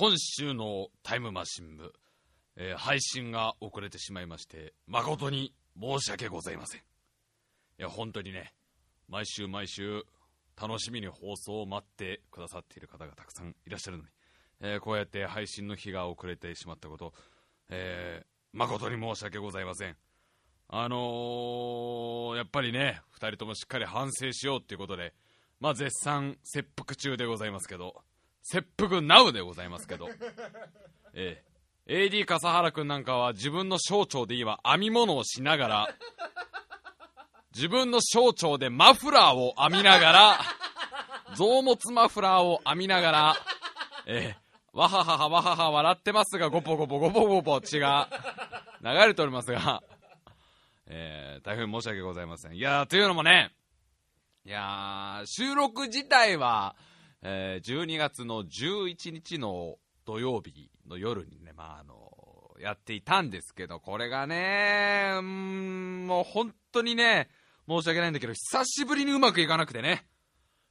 今週のタイムマシン部、えー配信が遅れてしまいまして、誠に申し訳ございません。いや、本当にね、毎週毎週、楽しみに放送を待ってくださっている方がたくさんいらっしゃるのに、えーこうやって配信の日が遅れてしまったこと、えー誠に申し訳ございません。あのー、やっぱりね、二人ともしっかり反省しようっていうことで、まあ絶賛切腹中でございますけど、切腹ナウでございますけど、ええ。AD 笠原くんなんかは自分の小腸で今編み物をしながら、自分の小腸でマフラーを編みながら、臓物マフラーを編みながら、ええ。わはははわはは笑ってますが、ゴポゴポゴポゴポ血が流れておりますが、えー、大変申し訳ございません。いやー、というのもね、いやー、収録自体は、えー、12月の11日の土曜日の夜にね、まあ、あのやっていたんですけど、これがね、うん、もう本当にね、申し訳ないんだけど、久しぶりにうまくいかなくてね。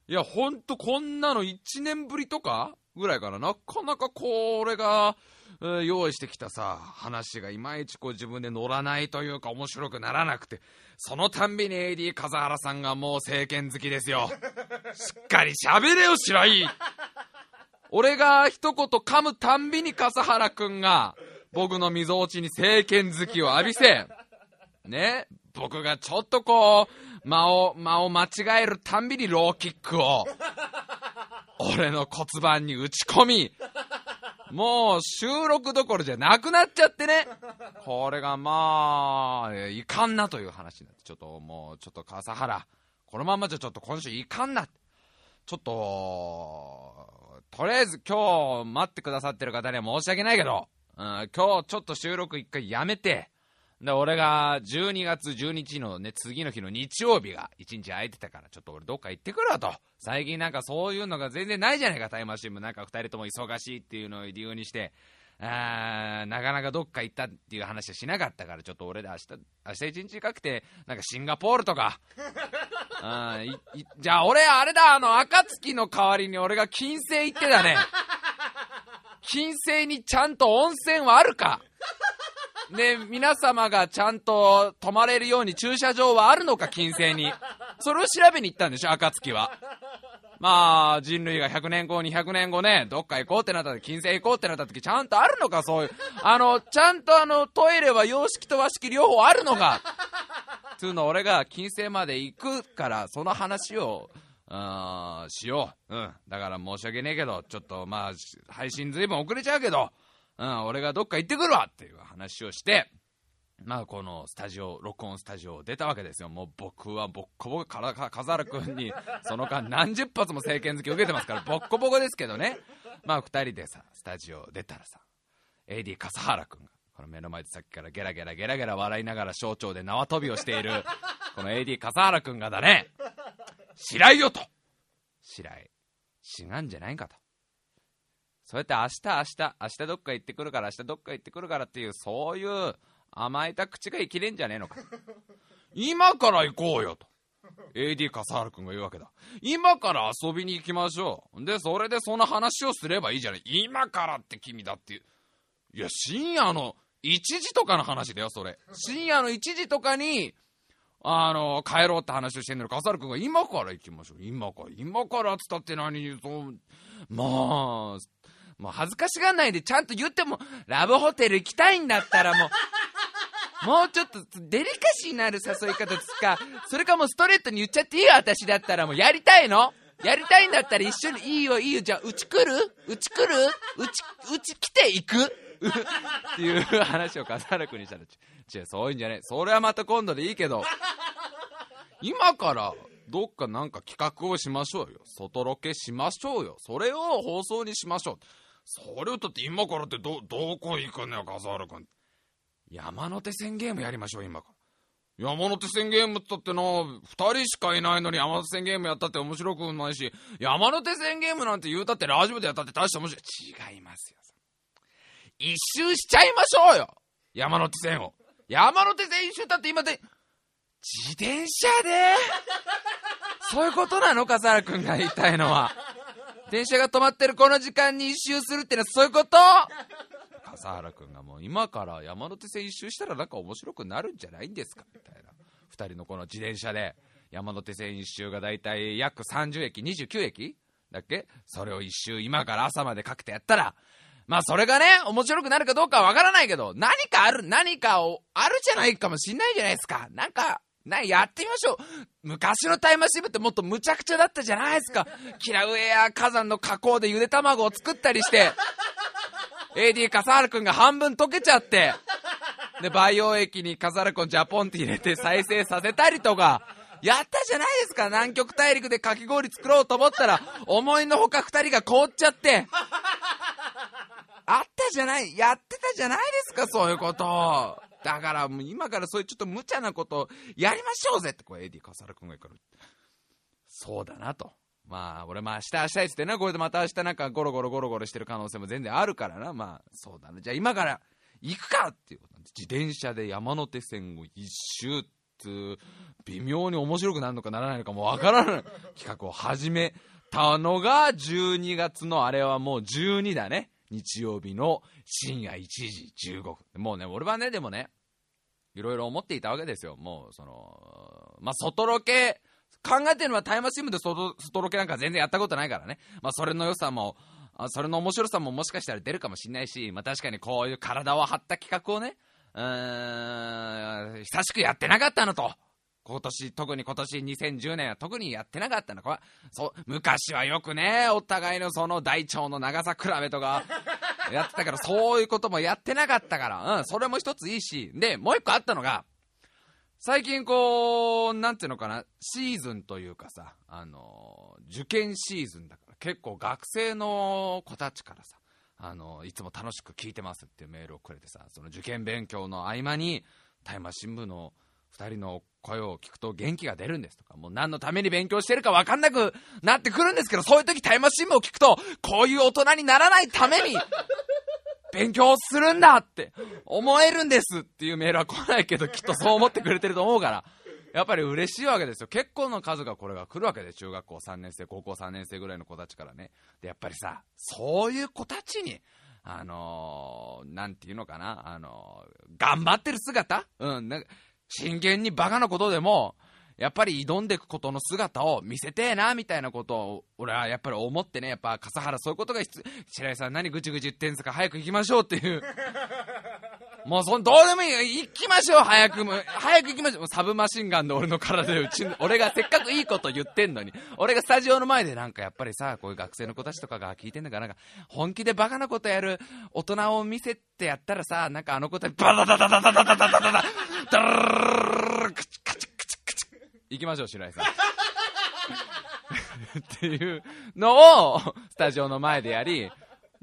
いや、ほんとこんなの1年ぶりとかぐらいかな。なかなかこれが、えー用意してきたさ、話がいまいちこう自分で乗らないというか面白くならなくて、そのたんびに AD 風原さんがもう政権好きですよ。しっかり喋れよ、白井。俺が一言噛むたんびに笠原くんが、僕の溝落ちに政権好きを浴びせ、ね、僕がちょっとこう、間を、間を間違えるたんびにローキックを、俺の骨盤に打ち込み、もう収録どころじゃなくなっちゃってね。これがまあ、えーいかんなという話になって、ちょっともう、ちょっと笠原、このままじゃちょっと今週いかんな。ちょっと、とりあえず今日待ってくださってる方には申し訳ないけど、うん、今日ちょっと収録一回やめて、で、俺が12月12日のね、次の日の日曜日が1日空いてたから、ちょっと俺どっか行ってくるわと。最近なんかそういうのが全然ないじゃないか、タイムマシンも。なんか二人とも忙しいっていうのを理由にして、あーなかなかどっか行ったっていう話はしなかったから、ちょっと俺で明日、明日一日かけて、なんかシンガポールとか、うんいいじゃあ俺、あれだ、あの、暁の代わりに俺が金星行ってだね。金星にちゃんと温泉はあるかね、皆様がちゃんと泊まれるように駐車場はあるのか、金星に。それを調べに行ったんでしょ、暁は。まあ、人類が100年後、200年後ね、どっか行こうってなった時、金星行こうってなった時、ちゃんとあるのか、そういう。あの、ちゃんとあの、トイレは洋式と和式両方あるのか。つうの俺が金星まで行くから、その話を、あーしよう。うん。だから申し訳ねえけど、ちょっとまあ、配信ずいぶん遅れちゃうけど、うん、俺がどっか行ってくるわっていう話をして、まあ、このスタジオ、録音スタジオを出たわけですよ。もう僕はボッコボコからか、笠原君に、その間何十発も政権付き受けてますから、ボッコボコですけどね。まあ、二人でさ、スタジオ出たらさ、AD 笠原君が、この目の前でさっきからゲラゲラゲラゲラ笑いながら小腸で縄跳びをしている、この AD 笠原君がだね、白井よと白井、死がんじゃないかと。そうやって明日明日、明日どっか行ってくるから、明日どっか行ってくるからっていう、そういう甘えた口が生きれんじゃねえのか。今から行こうよと。AD 笠原君が言うわけだ。今から遊びに行きましょう。で、それでその話をすればいいじゃない。今からって君だっていう。いや、深夜の1時とかの話だよ、それ。深夜の1時とかに、あの、帰ろうって話をしてんのに、笠原君が今から行きましょう。今から、今からっつったって何そう、まあ、もう恥ずかしがんないでちゃんと言っても、ラブホテル行きたいんだったらもう、もうちょっとデリカシーのある誘い方ですか、それかもうストレートに言っちゃっていいよ、私だったらもう。やりたいの？やりたいんだったら一緒に、いいよ、いいよ、じゃあ、うち来る？うち来る？うち、うち来ていく？っていう話を笠原君にしたら、ち違う、そういうんじゃない。それはまた今度でいいけど、今から、どっかなんか企画をしましょうよ。外ロケしましょうよ。それを放送にしましょう。それをだって今からってど、どこ行くんだよ、笠原君。山手線ゲームやりましょう、今から。山手線ゲームって言ってな、二人しかいないのに山手線ゲームやったって面白くないし、山手線ゲームなんて言うたってラジオでやったって大した面白い。違いますよ。一周しちゃいましょうよ山手線を。山手線一周だって今で、自転車で？そういうことなの？笠原くんが言いたいのは。電車が止まってるこの時間に一周するってのはそういうこと？笠原君がもう今から山手線一周したらなんか面白くなるんじゃないんですか？みたいな。2人のこの自転車で。山手線一周がだいたい約30駅29駅？だっけ？それを一周今から朝までかけてやったら。まあそれがね面白くなるかどうかはわからないけど何かある何かをあるじゃないかもしんないじゃないですか。なんかな、やってみましょう。昔のタイムマシンってもっと無茶苦茶だったじゃないですか。キラウエア火山の加工でゆで卵を作ったりして、AD 笠原くんが半分溶けちゃって、で、培養液に笠原くんジャポンって入れて再生させたりとか、やったじゃないですか。南極大陸でかき氷作ろうと思ったら、思いのほか二人が凍っちゃって。あったじゃない、やってたじゃないですか、そういうこと。だからもう今からそういうちょっと無茶なことやりましょうぜってこうエディ笠原君が言うから。そうだなと。まあ俺まあ明日明日っつってなこれでまた明日なんかゴロゴロゴロゴロしてる可能性も全然あるから。なまあそうだな。じゃあ今から行くかっていうことで自転車で山手線を一周って微妙に面白くなるのかならないのかもわからない企画を始めたのが12月のあれはもう12だね。日曜日の深夜1時15分。もうね、俺はね、でもね、いろいろ思っていたわけですよ。もう、その、まあ、外ロケ、考えてるのはタイムシムで外外ロケなんか全然やったことないからね。まあ、それの良さも、それの面白さももしかしたら出るかもしれないし、まあ、確かにこういう体を張った企画をね、うーん、久しくやってなかったのと。今年、特に今年2010年は特にやってなかったのか。そう、昔はよくね、お互いのその大腸の長さ比べとか、やってたから、そういうこともやってなかったから、うん、それも一ついいし、で、もう一個あったのが、最近こう、なんていうのかな、シーズンというかさ、あの受験シーズンだから、結構学生の子たちからさ、あのいつも楽しく聞いてますっていうメールをくれてさ、その受験勉強の合間に、大麻新聞の2人の声を聞くと元気が出るんですとか、もう何のために勉強してるか分かんなくなってくるんですけど、そういう時タイムマシン部を聞くと、こういう大人にならないために、勉強するんだって思えるんですっていうメールは来ないけど、きっとそう思ってくれてると思うから、やっぱり嬉しいわけですよ。結構の数がこれが来るわけで、中学校3年生、高校3年生ぐらいの子たちからね。で、やっぱりさ、そういう子たちに、あのー、なんていうのかな、あのー、頑張ってる姿？うん、なんか、真剣にバカなことでも、やっぱり挑んでいくことの姿を見せてえな、みたいなことを、俺はやっぱり思ってね、やっぱ笠原そういうことが必要。白井さん何ぐちぐち言ってんすか？早く行きましょうっていう。もうそん、どうでもいい。行きましょう。早くも、早く行きましょう。サブマシンガンで俺の体でうち、俺がせっかくいいこと言ってんのに、俺がスタジオの前でなんかやっぱりさ、こういう学生の子たちとかが聞いてんのか。なんか、本気でバカなことやる大人を見せてやったらさ、なんかあの子たち、バタタタタタタタタタタタタダルカチカチカチカチ行きましょう、白井さん。っていうのを、スタジオの前でやり、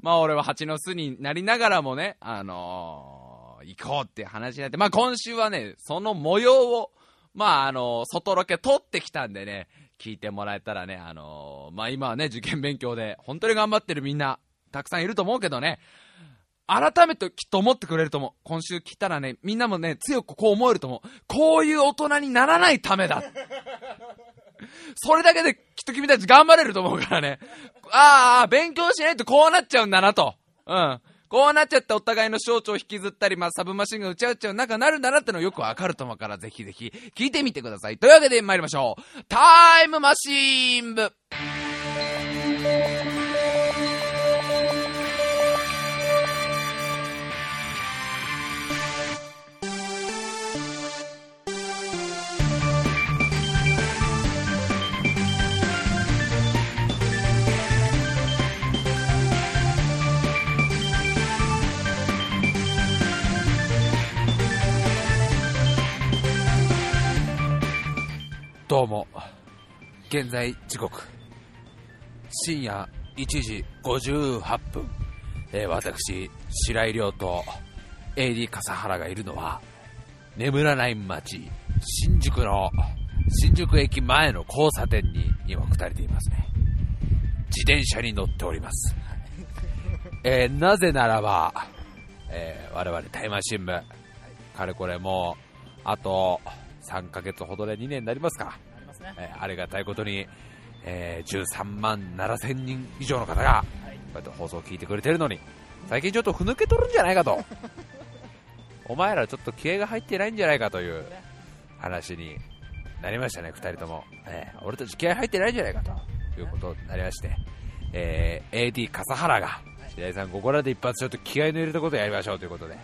まあ俺は蜂の巣になりながらもね、あのー、行こうって話になって、まあ今週はね、その模様を、まああのー、外ロケ撮ってきたんでね、聞いてもらえたらね、あのー、まあ今はね、受験勉強で、本当に頑張ってるみんな、たくさんいると思うけどね、改めてきっと思ってくれると思う。今週来たらね、みんなもね、強くこう思えると思う。こういう大人にならないためだ。それだけできっと君たち頑張れると思うからね。ああ、勉強しないとこうなっちゃうんだなと。うん。こうなっちゃってお互いの象徴を引きずったり、まあ、サブマシンが打ち合っちゃう中になるんだなってのよくわかると思うから、ぜひぜひ聞いてみてください。というわけで参りましょう。タイムマシーン部どうも。現在時刻。深夜1時58分、えー、私白井亮と AD 笠原がいるのは眠らない街新宿の新宿駅前の交差点に今2人でいますね。自転車に乗っております、えー、なぜならば、えー、我々タイマー新聞かれこれもうあと3ヶ月ほどで2年になりますか、あ、ね、えー、ありがたいことに、えー13万7千人以上の方が、こうやって放送を聞いてくれてるのに、最近ちょっとふぬけとるんじゃないかと。お前らちょっと気合が入ってないんじゃないかという話になりましたね、二人とも。えー俺たち気合入ってないんじゃないかとい。うことになりまして、えー AD 笠原が、白井さん、ここらで一発ちょっと気合の入れたことをやりましょうということで、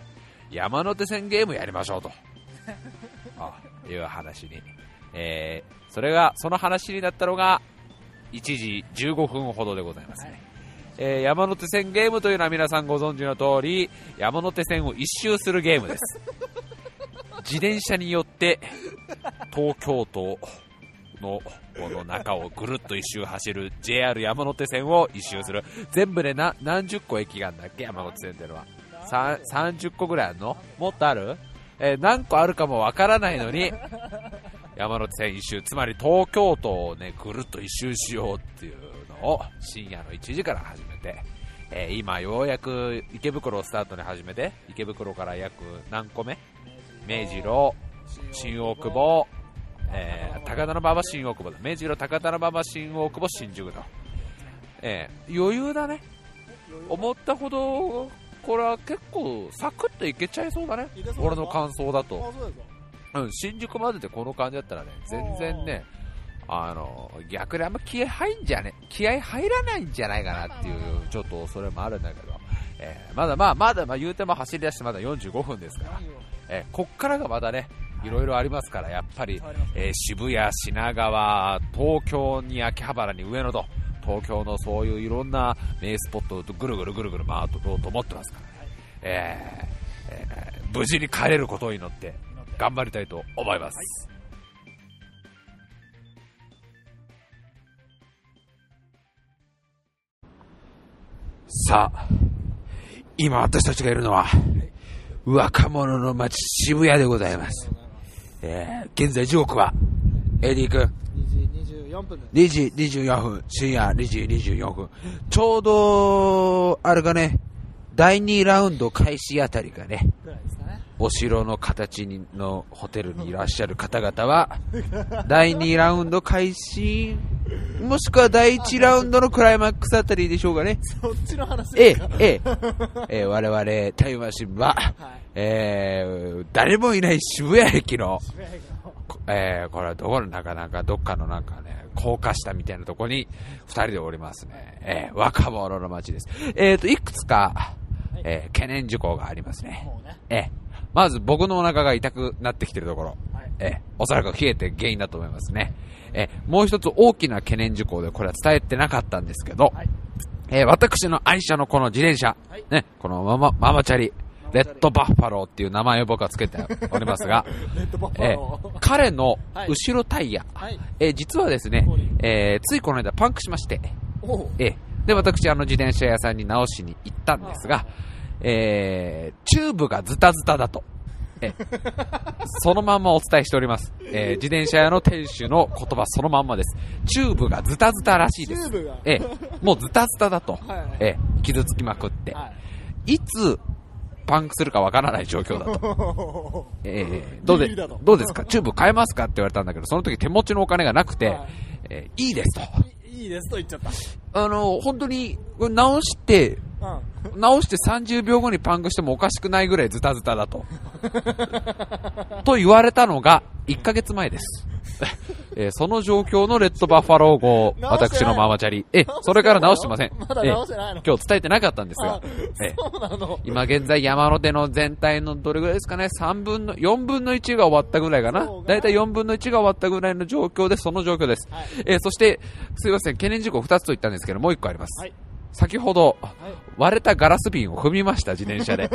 山手線ゲームやりましょうと。あいう話に。えーそれが、その話になったのが、1時15分ほどでございますね。えー山手線ゲームというのは皆さんご存知の通り、山手線を一周するゲームです。自転車によって、東京都のこの中をぐるっと一周走る JR 山手線を一周する。全部でな何十個駅があるんだっけ山手線っていうのは。さ30個ぐらいあるの？もっとある？えー何個あるかもわからないのに、山手線一周、つまり東京都をね、ぐるっと一周しようっていうのを深夜の1時から始めて、えー今ようやく池袋をスタートに始めて、池袋から約何個目？明治路、新大久保、えー高田馬場新大久保だ。明治路高田馬場新大久保新宿だ。えー余裕だね。思ったほど、これは結構サクッといけちゃいそうだね。俺の感想だと。うん、新宿まででこの感じだったらね、全然ね、あの、逆にあんま気合入んじゃね、気合入らないんじゃないかなっていう、ちょっとそれもあるんだけど、えーまだまあ、まだまあ言うても走り出してまだ45分ですから、えーこっからがまだね、い。ろいろありますから、やっぱり、えー渋谷、品川、東京に秋葉原に上野と、東京のそういういろんな名スポットをぐるぐるぐるぐる回ってろうと思ってますからね、えーえー無事に帰れることを祈って、頑張りたいと思います。さあ、今私たちがいるのは、若者の街渋谷でございます。えー、現在時刻は、AD 君、2時24分です2時24分、深夜2時24分。ちょうど、あれがね、第2ラウンド開始あたりがね、お城の形にのホテルにいらっしゃる方々は、第2ラウンド開始、もしくは第1ラウンドのクライマックスあたりでしょうかね。そっちの話ええええ、ええ我々タイムマシンは、はい。えー誰もいない渋谷駅の、えーこれはどこの中なんかどっかのなんかね、高架下みたいなとこに二人でおりますね。えー若者の街です。えっ、と、いくつか、えー懸念事項がありますね。えーまず僕のお腹が痛くなってきてるところ。はいえーおそらく冷えて原因だと思いますね。えーもう一つ大きな懸念事項でこれは伝えてなかったんですけど、はいえー私の愛車のこの自転車、はいね、このママ、ママチャリレッドバッファローっていう名前を僕は付けておりますが、え彼のはい。後ろタイヤ、はい。えー実はですねはい、えーついこの間パンクしまして、えーで、私、あの自転車屋さんに直しに行ったんですが、えーチューブがズタズタだと。えー そのまんまお伝えしております。えー自転車屋の店主の言葉そのまんまです。チューブがズタズタらしいです。えーもうズタズタだと。はいえー傷つきまくって。はい。いつ、パンクするかわからない状況だと。い えーどうでどうですか？チューブ変えますかって言われたんだけど、その時手持ちのお金がなくて、はいえーいいですと。いいですと言っちゃっあの、本当に、直して、たうん直して30秒後にパンクしてもおかしくないぐらいズタズタだと。と言われたのが1ヶ月前です。えーその状況のレッドバッファロー号、私のママチャリ。え、それから直してません。まだえ直してないの？今日伝えてなかったんですが今現在山手の全体のどれぐらいですかね、3分の、4分の1が終わったぐらいかな。だいたい4分の1が終わったぐらいの状況で、その状況です。はい。えーそして、すいません、懸念事項2つと言ったんですけど、もう1個あります。はい。先ほど、はい。割れたガラス瓶を踏みました、自転車で。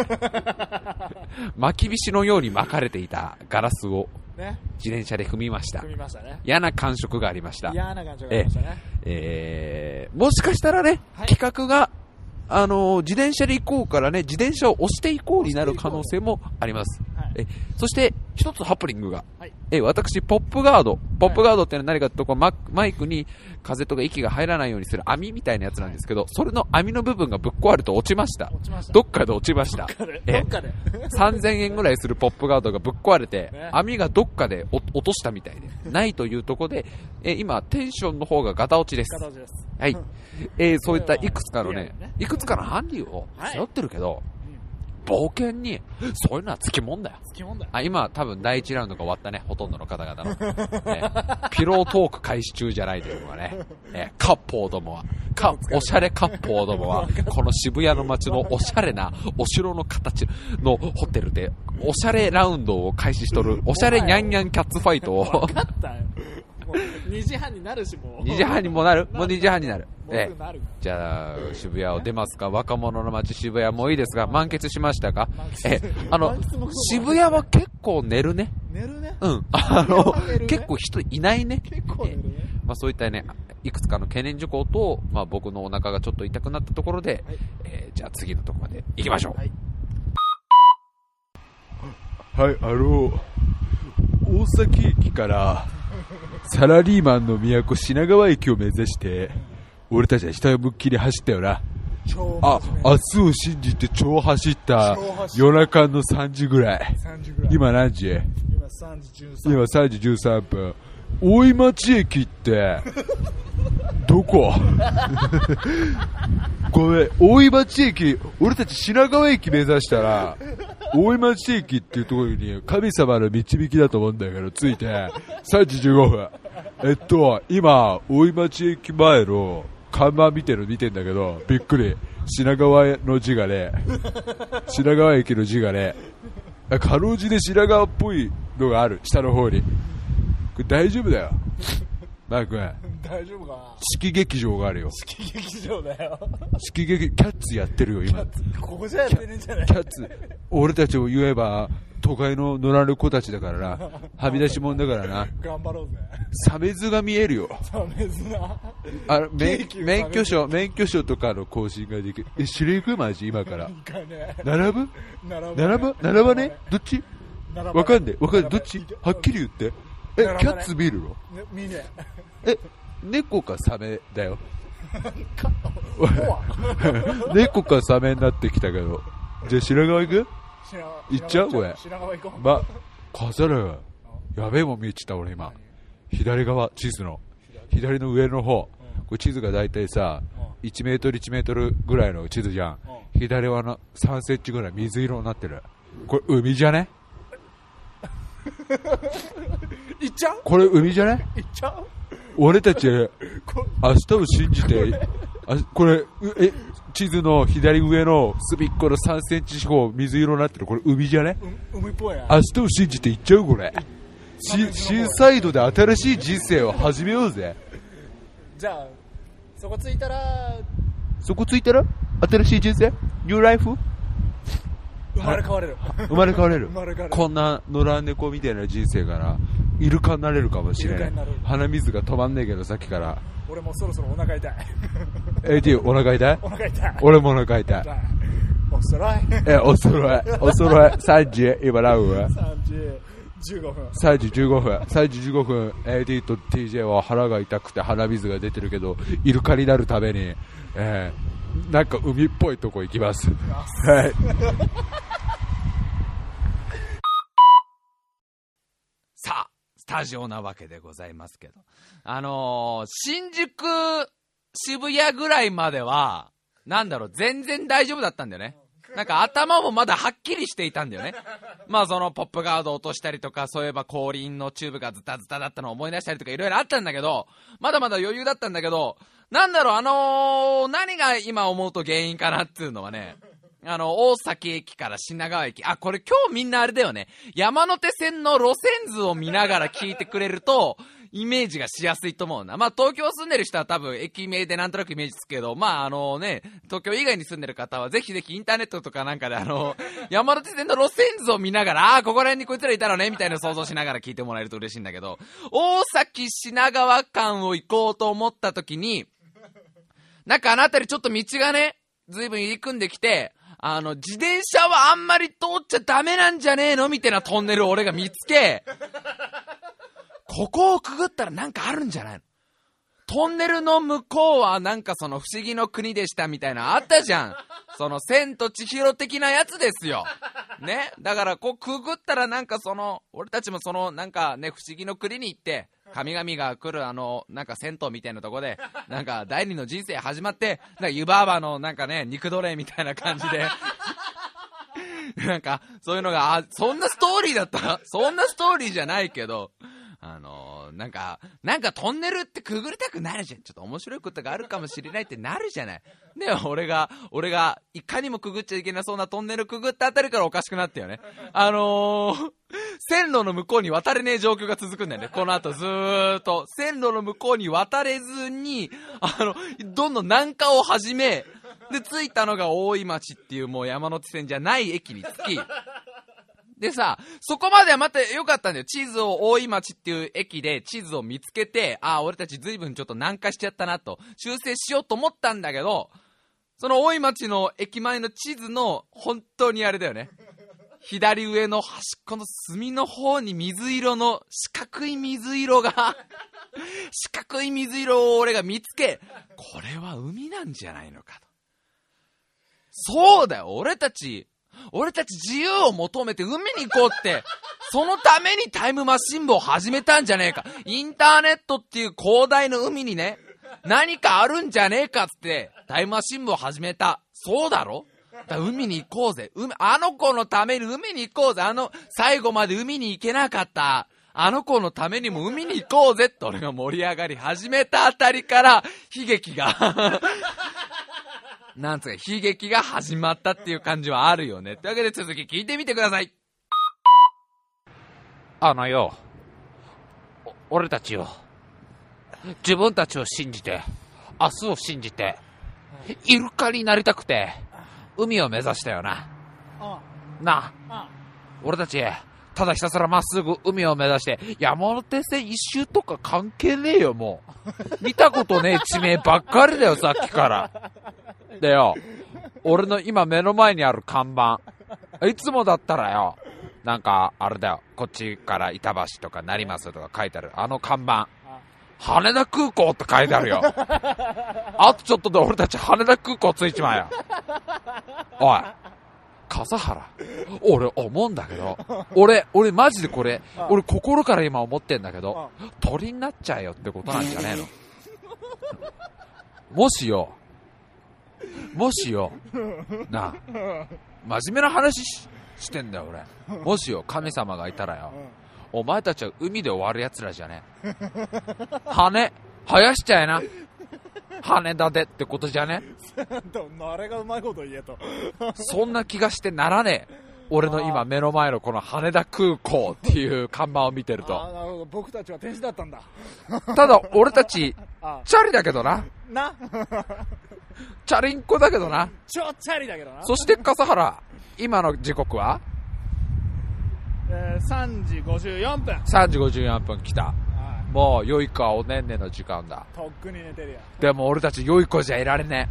巻 き菱のように巻かれていたガラスをね。自転車で踏みました。組。みましたね。嫌な感触がありました。嫌な感じがありましたね。えー、もしかしたらね、はい。企画が、あのー自転車で行こうからね、自転車を押していこうになる可能性もあります。はい。え。そして、一つハプニングが。はいえ、私、ポップガード。ポップガードってのは何かと、こうママイクに風とか息が入らないようにする網みたいなやつなんですけど、それの網の部分がぶっ壊れて落ちました。どっかで落ちました。えどっかで。3000円ぐらいするポップガードがぶっ壊れてね、網がどっかでお落としたみたいで、ないというところで、え今、テンションの方がガタ落ちです。形です。はい。えーそういったいくつかのねいくつかのハンディをはい背負ってるけど、冒険に、そういうのはつきもんだよ。好きもんだよ。あ、今、多分第1ラウンドが終わったね、ほとんどの方々の。ねピロートーク開始中じゃないというのはね、えカッポーどもは、か、おしゃれカッポーどもは、この渋谷の街のおしゃれなお城の形のホテルで、おしゃれラウンドを開始しとる、おしゃれニャンニャンキャッツファイトを、分かったよ。もう2時半になるし、もう。2時半にも なる？もう2時半になる？えすぐなる。じゃあ、渋谷を出ますか？若者の街渋谷もいいですが、満喫しましたか？満喫え、あの渋谷は結構寝るね。寝るね。うん。あのね、結構人いないね。結構寝るね。まあそういったね、いくつかの懸念事項と、まあ僕のお腹がちょっと痛くなったところで、はいえーじゃあ次のところまで行きましょう。はい。はい、あの、大崎駅からサラリーマンの都品川駅を目指して、俺たちは下向きり走ったよな。超あ明日を信じて超走った夜中の3時ぐらい。目3時ぐらい。今何時？今3時13今3時13分。大井町駅って、どこ？ごめん、大井町駅、俺たち品川駅目指したら、大井町駅っていうところに神様の導きだと思うんだけど、着いて、3時15分。えっと、今、大井町駅前の看板見てる見てんだけど、びっくり。品川の字がね、品川駅の字がね、あかろうじで品川っぽいのがある、下の方に。これ大丈夫だよ。マー君、大丈夫かな？式劇場があるよ。式劇場だよ。式劇、キャッツやってるよ、今。ここじゃやってねえんじゃない？キャッツ、俺たちを言えば、都会の野良の子たちだからな。はみ出し者だからな。頑張ろうぜ。サメズが見えるよ。サメズな。あの、免許証、免許証とかの更新ができる。え、知り行くマジ？今から。並ぶ？並並ぶ？並ばね？どっち？わかんねえ。わかんねえ。どっち？はっきり言って。え、キャッツ見るのね見ねえ、猫かサメだよ。猫かサメになってきたけど。じゃあ白川行く？品川行っちゃう？これ品川行こう。ま、飾る。やべえもん見えちゃった俺今。左側、地図の。左の上の方。これ地図が大体さ、1メートル1メートルぐらいの地図じゃん。左側の3センチぐらい水色になってる。これ海じゃね？行っちゃう？これ海じゃね行っちゃう？俺たち、こ明日を信じて、あこれ、うえ、地図の左上の隅っこの3センチ四方水色になってる。これ海じゃねう海っぽいや。明日を信じて行っちゃう？これ。しシーサイドで新しい人生を始めようぜ。じゃあ、そこ着いたら、そこついたら？新しい人生？ニューライフ生まれ変われる。生まれ変われる。生まれ変われる。こんな野良猫みたいな人生からイルカになれるかもしれない。イルカになる。鼻水が止まんねえけどさっきから。俺もうそろそろお腹痛い。AT お腹痛い？お腹痛い。俺もお腹痛い。痛い。おそらい。えお揃い。お揃い。3時今ラウンは3時15分。3時15分3時15分 AD と TJ は腹が痛くて鼻水が出てるけどイルカになるために、えーなんか海っぽいとこ行きます。はいさあ、スタジオなわけでございますけど。あのー新宿、渋谷ぐらいまでは、なんだろう、全然大丈夫だったんだよね。なんか頭もまだはっきりしていたんだよね。まあそのポップガード落としたりとか、そういえば後輪のチューブがズタズタだったのを思い出したりとかいろいろあったんだけど、まだまだ余裕だったんだけど、なんだろう、あのー何が今思うと原因かなっていうのはね、あの、大崎駅から品川駅。あ、これ今日みんなあれだよね。山手線の路線図を見ながら聞いてくれると、イメージがしやすいと思うな。まあ、東京住んでる人は多分駅名でなんとなくイメージつくけど、まあ、あのね、東京以外に住んでる方はぜひぜひインターネットとかなんかであの、山手線の路線図を見ながら、ああー、ここら辺にこいつらいたのね、みたいな想像しながら聞いてもらえると嬉しいんだけど、大崎品川間を行こうと思った時に、なんかあの辺りちょっと道がね、ずいぶん入り組んできて、あの、自転車はあんまり通っちゃダメなんじゃねえのみたいなトンネルを俺が見つけ、ここをくぐったらなんかあるんじゃないのトンネルの向こうはなんかその不思議の国でしたみたいなあったじゃん。その千と千尋的なやつですよ。ね？だからこうくぐったらなんかその、俺たちもそのなんかね、不思議の国に行って、神々が来るあの、なんか銭湯みたいなとこで、なんか第二の人生始まって、なんか湯婆婆のなんかね、肉奴隷みたいな感じで、なんか、そういうのが、あ、そんなストーリーだった？そんなストーリーじゃないけど、あのーなんか、なんかトンネルってくぐりたくなるじゃん。ちょっと面白いことがあるかもしれないってなるじゃない。で、俺が、俺が、いかにもくぐっちゃいけなそうなトンネルくぐったあたりからおかしくなったよね。あのー、線路の向こうに渡れねえ状況が続くんだよね。この後ずーっと。線路の向こうに渡れずに、あの、どんどん南下を始め、で、着いたのが大井町っていうもう山手線じゃない駅に着き、でさ、そこまではまた良かったんだよ。地図を大井町っていう駅で地図を見つけて、ああ、俺たち随分ちょっと南下しちゃったなと、修正しようと思ったんだけど、その大井町の駅前の地図の本当にあれだよね。左上の端っこの隅の方に水色の四角い水色が 四角い水色を俺が見つけ、これは海なんじゃないのかと。そうだよ、俺たち、俺たち自由を求めて海に行こうって、そのためにタイムマシン部を始めたんじゃねえか。インターネットっていう広大な海にね、何かあるんじゃねえかっつって、タイムマシン部を始めた。そうだろ？だ海に行こうぜ。海、あの子のために海に行こうぜ。あの、最後まで海に行けなかった。あの子のためにも海に行こうぜって俺が盛り上がり始めたあたりから、悲劇がなんつうか、悲劇が始まったっていう感じはあるよね。というわけで続き聞いてみてください。あのよ、お俺たちよ、自分たちを信じて、明日を信じて、イルカになりたくて、海を目指したよな。あなあ俺たち、ただひたすらまっすぐ海を目指して、山手線一周とか関係ねえよ、もう。見たことねえ地名ばっかりだよ、さっきから。でよ、俺の今目の前にある看板。いつもだったらよ、なんか、あれだよ、こっちから板橋とか成増とか書いてある、あの看板。羽田空港って書いてあるよ。あとちょっとで俺たち羽田空港着いちまうよ。おい、笠原、俺思うんだけど、俺、俺マジでこれ、俺心から今思ってんだけど、鳥になっちゃえよってことなんじゃねえの。もしよ、もしよ、なあ、真面目な話ししてんだよ俺。もしよ、神様がいたらよ、お前たちは海で終わる奴らじゃね羽、生やしちゃえな。羽田でってことじゃねあれがうまいこと言えと。そんな気がしてならねえ。俺の今目の前のこの羽田空港っていう看板を見てるあと。僕たちは天使だったんだ。ただ俺たち、あチャリだけどな。なチャリンコだけどな。ちょチャリだけどな。そして笠原、今の時刻はえー、3時54分。3時54分来た。もう良い子はおねんねの時間だ。とっくに寝てるや。でも俺たち良い子じゃいられね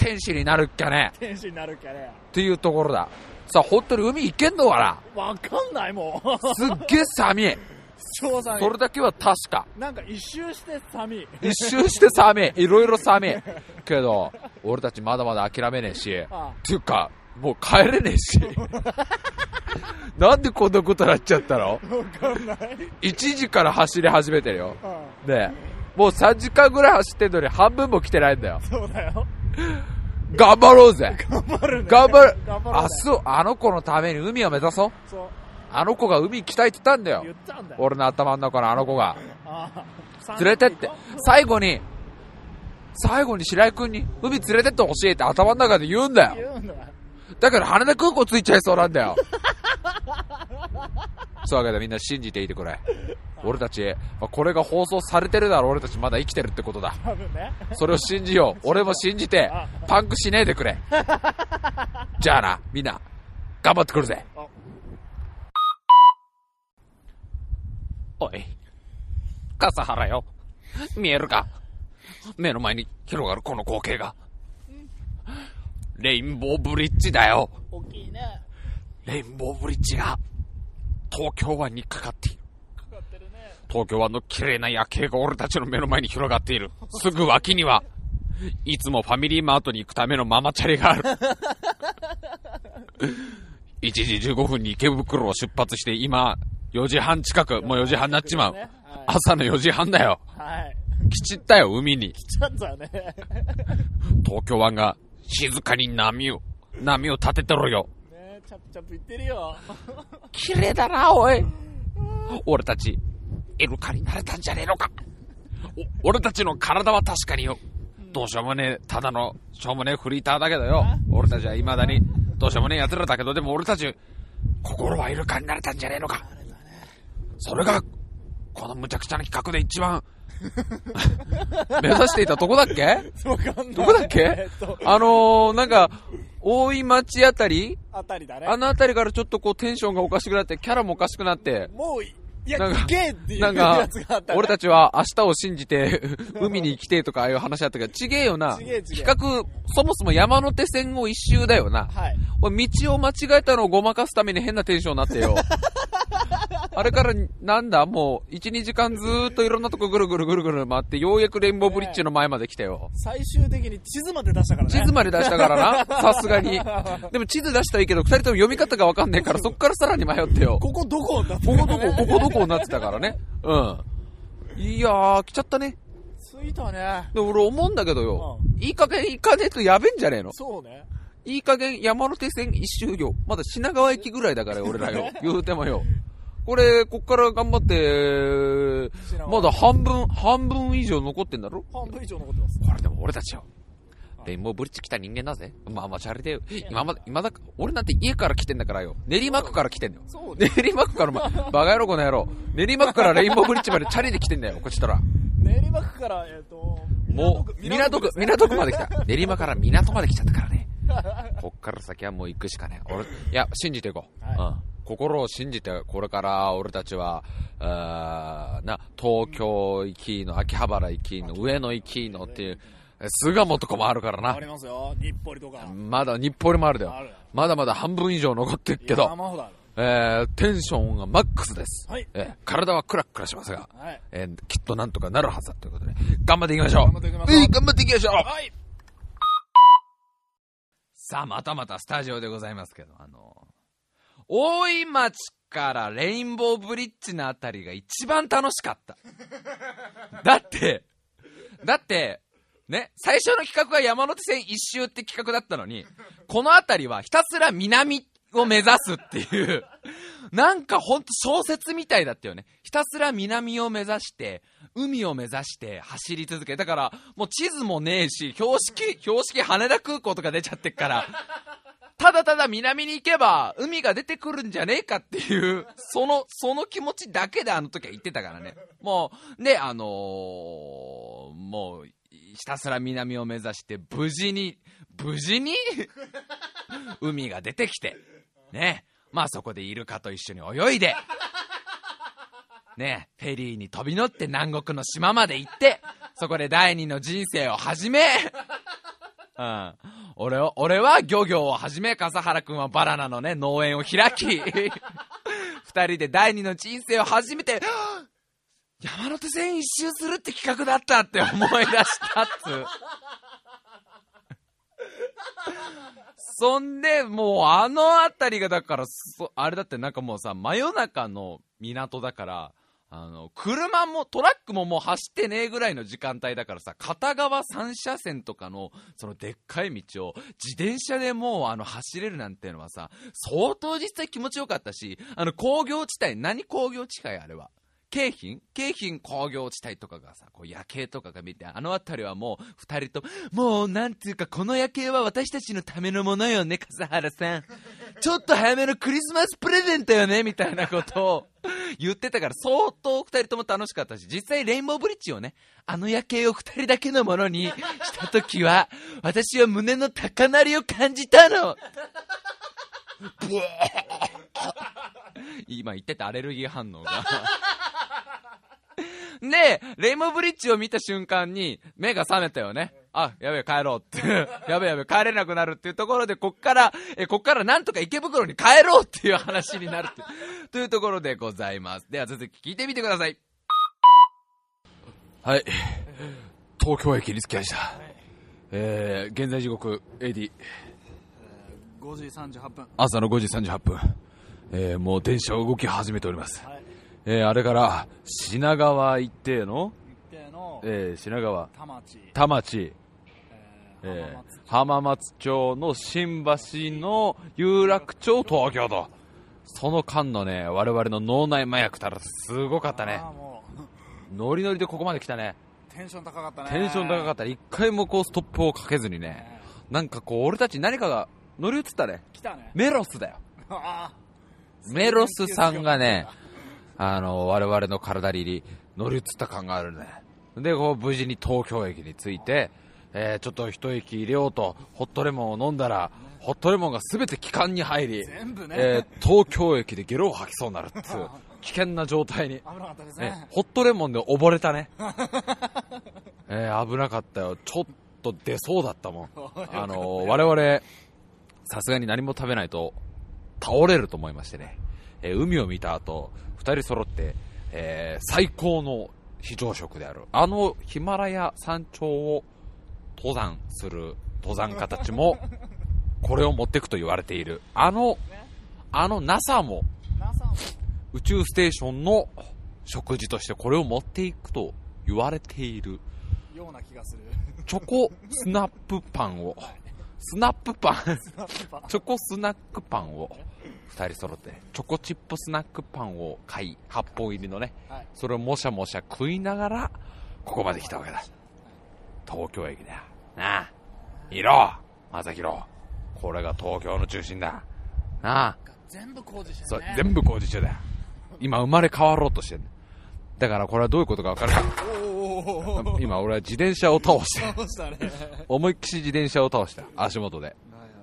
え。天使になるっきゃね天使になるっけね。っていうところだ。さあ、本当に海行けんのかなわかんないもう。すっげえ寒い。それだけは確か。なんか一周して寒い。一周して寒い。いろいろ寒い。けど、俺たちまだまだ諦めねえし、あっていうか、もう帰れねえし。なんでこんなことなっちゃったの？わかんない。?1 時から走り始めてるよ。うんねえ。もう3時間ぐらい走ってんのに半分も来てないんだよ。そうだよ。頑張ろうぜ頑張るね。頑張る頑張ろうぜ明日、あの子のために海を目指そう。そう。あの子が海行きたいって言ったんだよだよ。俺の頭の中のあの子が。連れてって。最後に、最後に白井君に海連れてってほしいって頭の中で言うんだよ。だから羽田空港着いちゃいそうなんだよ。そういうわけでみんな信じていてくれ。俺たち、まあこれが放送されてるなら俺たちまだ生きてるってことだ。それを信じよう。俺も信じて、パンクしねえでくれ。じゃあな、みんな、頑張ってくるぜ。おい、笠原よ。見えるか？目の前に広がるこの光景が。レインボーブリッジだよ。大きいね。レインボーブリッジが東京湾にかかっている。かかってるね。東京湾の綺麗な夜景が俺たちの目の前に広がっている。すぐ脇には、いつもファミリーマートに行くためのママチャリがある。1時15分に池袋を出発して今、4時半近く、もう4時半になっちまう。はい。朝の4時半だよ。はい。来ちったよ、海に。ちょっとね。東京湾が静かに波を、波を立ててろよ。ねチャプチャプ言ってるよ。綺麗だな、おい。俺たち、イルカになれたんじゃねえのか。お俺たちの体は確かによ。どうしようもねえ、ただの、しょうもねえフリーターだけどよ。俺たちは未だに、どうしようもねえ奴らだけど、でも俺たち、心はイルカになれたんじゃねえのか。それが、この無茶苦茶な企画で一番、目指していたとこだっけ？わかんない。どこだっけ？えっと、あのー、なんか、大井町あたり？あたりだね。あのあたりからちょっとこうテンションがおかしくなって、キャラもおかしくなって、もうや、なんかっていうやかつがあった、ね。俺たちは明日を信じて、海に来てとかああいう話あったけど、ちげえよな。ちげえちげえ企画、そもそも山手線を一周だよな。はい。俺、道を間違えたのをごまかすために変なテンションになってよ。あれから、なんだ、もう、1、2時間ずーっといろんなとこぐるぐるぐるぐる回って、ようやくレインボーブリッジの前まで来たよ。最終的に地図まで出したからね。地図まで出したからな、さすがに。でも地図出したらいいけど、二人とも読み方がわかんねえから、そっからさらに迷ってよ。ここどこ？だここどこ、ここどこ？になってたからね。うん。いやー、来ちゃったね。着いたね。で、俺思うんだけどよ。いい加減行かねえとやべえんじゃねえのそうね。いい加減山手線一周よ。まだ品川駅ぐらいだからよ、俺らよ。言うてもよ。これ、こっから頑張って、まだ半分、半分以上残ってんだろ半分以上残ってます。これでも俺たちよ。レインボーブリッジ来た人間だぜ。まあまあ、チャリで、今まで、今だか、俺なんて家から来てんだからよ。練馬区から来てんだよ。練馬区から、ま、バカ野郎この野郎。練馬区からレインボーブリッジまでチャリで来てんだよ、こっちとら。練馬区から、えっ、と、もう、港区、港区まで来た。練馬から港まで来ちゃったからね。こっから先はもう行くしかね。俺、いや、信じていこう。はいうん。心を信じて、これから俺たちは、な、東京行きの、秋葉原行きの、上野行きのっていう、え巣鴨とかもあるからなあり。ますよ。日暮里とか。まだ日暮里もあるだよ。まだまだ半分以上残ってるけど、山ほどある。えー、テンションがマックスです。はい。えー体はクラックラしますが、はい。えーきっとなんとかなるはずだということで、頑張っていきましょう。頑張っていきましょうえい頑張っていきましょう。はい。さあ、またまたスタジオでございますけど、あの、大井町からレインボーブリッジのあたりが一番楽しかった。だって、だって、ね、最初の企画が山手線一周って企画だったのに、このあたりはひたすら南を目指すっていう、なんかほんと小説みたいだったよね。ひたすら南を目指して、海を目指して走り続け。だから、もう地図もねえし、標識、標識羽田空港とか出ちゃってっから、ただただ南に行けば海が出てくるんじゃねえかっていう、その、その気持ちだけであの時は言ってたからね。もう、で、あのーもう、ひたすら南を目指して、無事に、無事に、海が出てきて、ね。まあそこでイルカと一緒に泳いで、ね、フェリーに飛び乗って南国の島まで行って、そこで第二の人生を始め、うん。俺を、俺は漁業を始め、笠原くんはバナナのね、農園を開き、二人で第二の人生を始めて、山手線一周するって企画だったって思い出したっつう。そんで、もうあの辺りがだから、そあれだってなんかもうさ、真夜中の港だから、あの、車も、トラックももう走ってねえぐらいの時間帯だからさ、片側3車線とかの、そのでっかい道を、自転車でもう、あの、走れるなんていうのはさ、相当実際気持ちよかったし、あの、工業地帯、何工業地帯あれは。京浜？京浜工業地帯とかがさ、こう夜景とかが見て、あの辺りはもう二人と、もうなんていうかこの夜景は私たちのためのものよね、笠原さん。ちょっと早めのクリスマスプレゼントよね、みたいなことを言ってたから相当二人とも楽しかったし、実際レインボーブリッジをね、あの夜景を二人だけのものに した時は、私は胸の高鳴りを感じたの。今言ってたアレルギー反応が。で、レインボーブリッジを見た瞬間に目が覚めたよね。あ、やべえ、帰ろうって。やべえやべえ、帰れなくなるっていうところで、こっから、え、こっからなんとか池袋に帰ろうっていう話になるっていう というところでございます。では続き聞いてみてください。はい。東京駅に着きました。えー、現在時刻、AD、5時38分朝の5時38分。えー、もう電車動き始めております。はいえー、あれから、品川一定の、一定の。えー、品川、田町、えーえ浜松町。の新橋の有楽町東京と、その間のね、我々の脳内麻薬たらすごかったね。ノリノリでここまで来たね。テンション高かったね。テンション高かった。一回もこうストップをかけずにね、なんかこう俺たち何かが乗り移ったね。来たね。メロスだよ。あメロスさんがね、あの、我々の体に乗り移った感があるね。で、こう、無事に東京駅に着いて、えーちょっと一息入れようと、ホットレモンを飲んだら、ホットレモンが全て気管に入り、ね、えー東京駅でゲロを吐きそうになるっていう、危険な状態に。危なかったですねね、ホットレモンで溺れたね。えー危なかったよ。ちょっと出そうだったもん。あのー我々、さすがに何も食べないと倒れると思いましてね。えー海を見た後、二人揃って、えー最高の非常食である。あのヒマラヤ山頂を登山する登山家たちも、これを持っていくと言われている。あの、あの NASA も、NASA も。宇宙ステーションの食事としてこれを持っていくと言われている。ような気がする。チョコスナップパンを。スナップパン。チョコスナックパンを2人揃ってチョコチップスナックパンを買い8本入りのねはい。それをもしゃもしゃ食いながらここまで来たわけだ。東京駅だ。よなあ。見ろ。正宏これが東京の中心だ。なあ。全部工事してそうるね全部工事中だよ今生まれ変わろうとしてるだからこれはどういうことか分かるか？今俺は自転車を倒して。思いっきし自転車を倒した。足元で。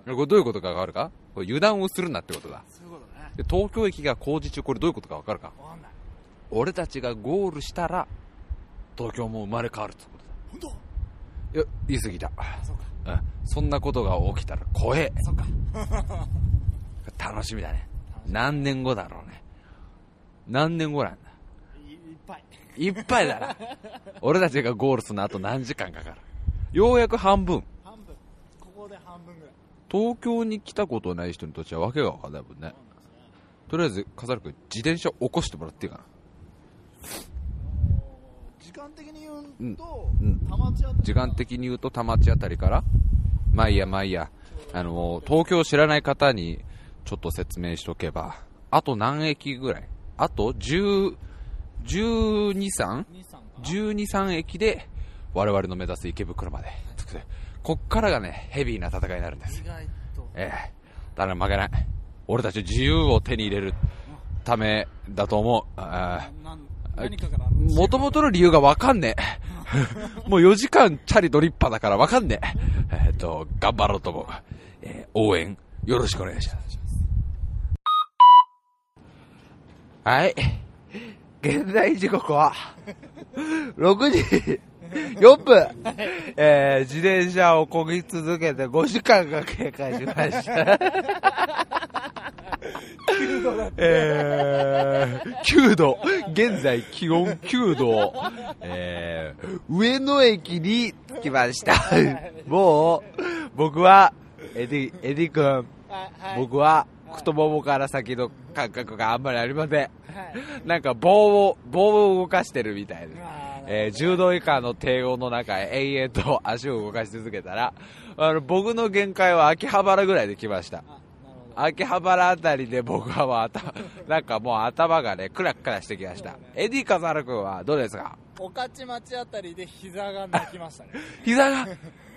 これどういうことか分かるか？これ油断をするなってことだ。そういうことね。で東京駅が工事中これどういうことか分かるか？わかんない。俺たちがゴールしたら東京も生まれ変わるってこと本当？だいや言い過ぎた。そうか。うん。そんなことが起きたら怖え。そっか。楽しみだね。何年後だろうね。何年後なんだ？いいっぱい。いっぱいだな。俺たちがゴールするのあと何時間かかる？ようやく半分。半分。ここで半分ぐらい東京に来たことない人にとってはわけが分かんないもんね。とりあえず笠原君自転車起こしてもらっていいかな。時間的に言うと、うん時間的に言うと田町あたりからまあいいやまあいいや。あの東京を知らない方にちょっと説明しとけばあと何駅ぐらい？あと10 12、3? 兄さんかな。12、3駅で我々の目指す池袋までこっからがねヘビーな戦いになるんです。意外と。ええ。だから負けない。俺たち自由を手に入れるためだと思う。もともとの理由がわかんねえ。もう4時間チャリドリッパだからわかんねえ。えっと頑張ろうと思う、えー応援よろしくお願いします。はい。現在時刻は6時 4分、えー、自転車をこぎ続けて5時間が経過しました。えー、9度。現在気温9度。えー、上野駅に着きました。もう、僕は、エディ、エディ君、はいはい僕は、太ももから先の感覚があんまりありません。はいなんか棒を、棒を動かしてるみたいです。えー10度以下の低温の中へ延々と足を動かし続けたら、あの、僕の限界は秋葉原ぐらいで来ました。秋葉原あたりで僕はもう頭、なんかもう頭がね、クラクラしてきました。エディカザル君はどうですか？御徒町あたりで膝が泣きましたね。膝が、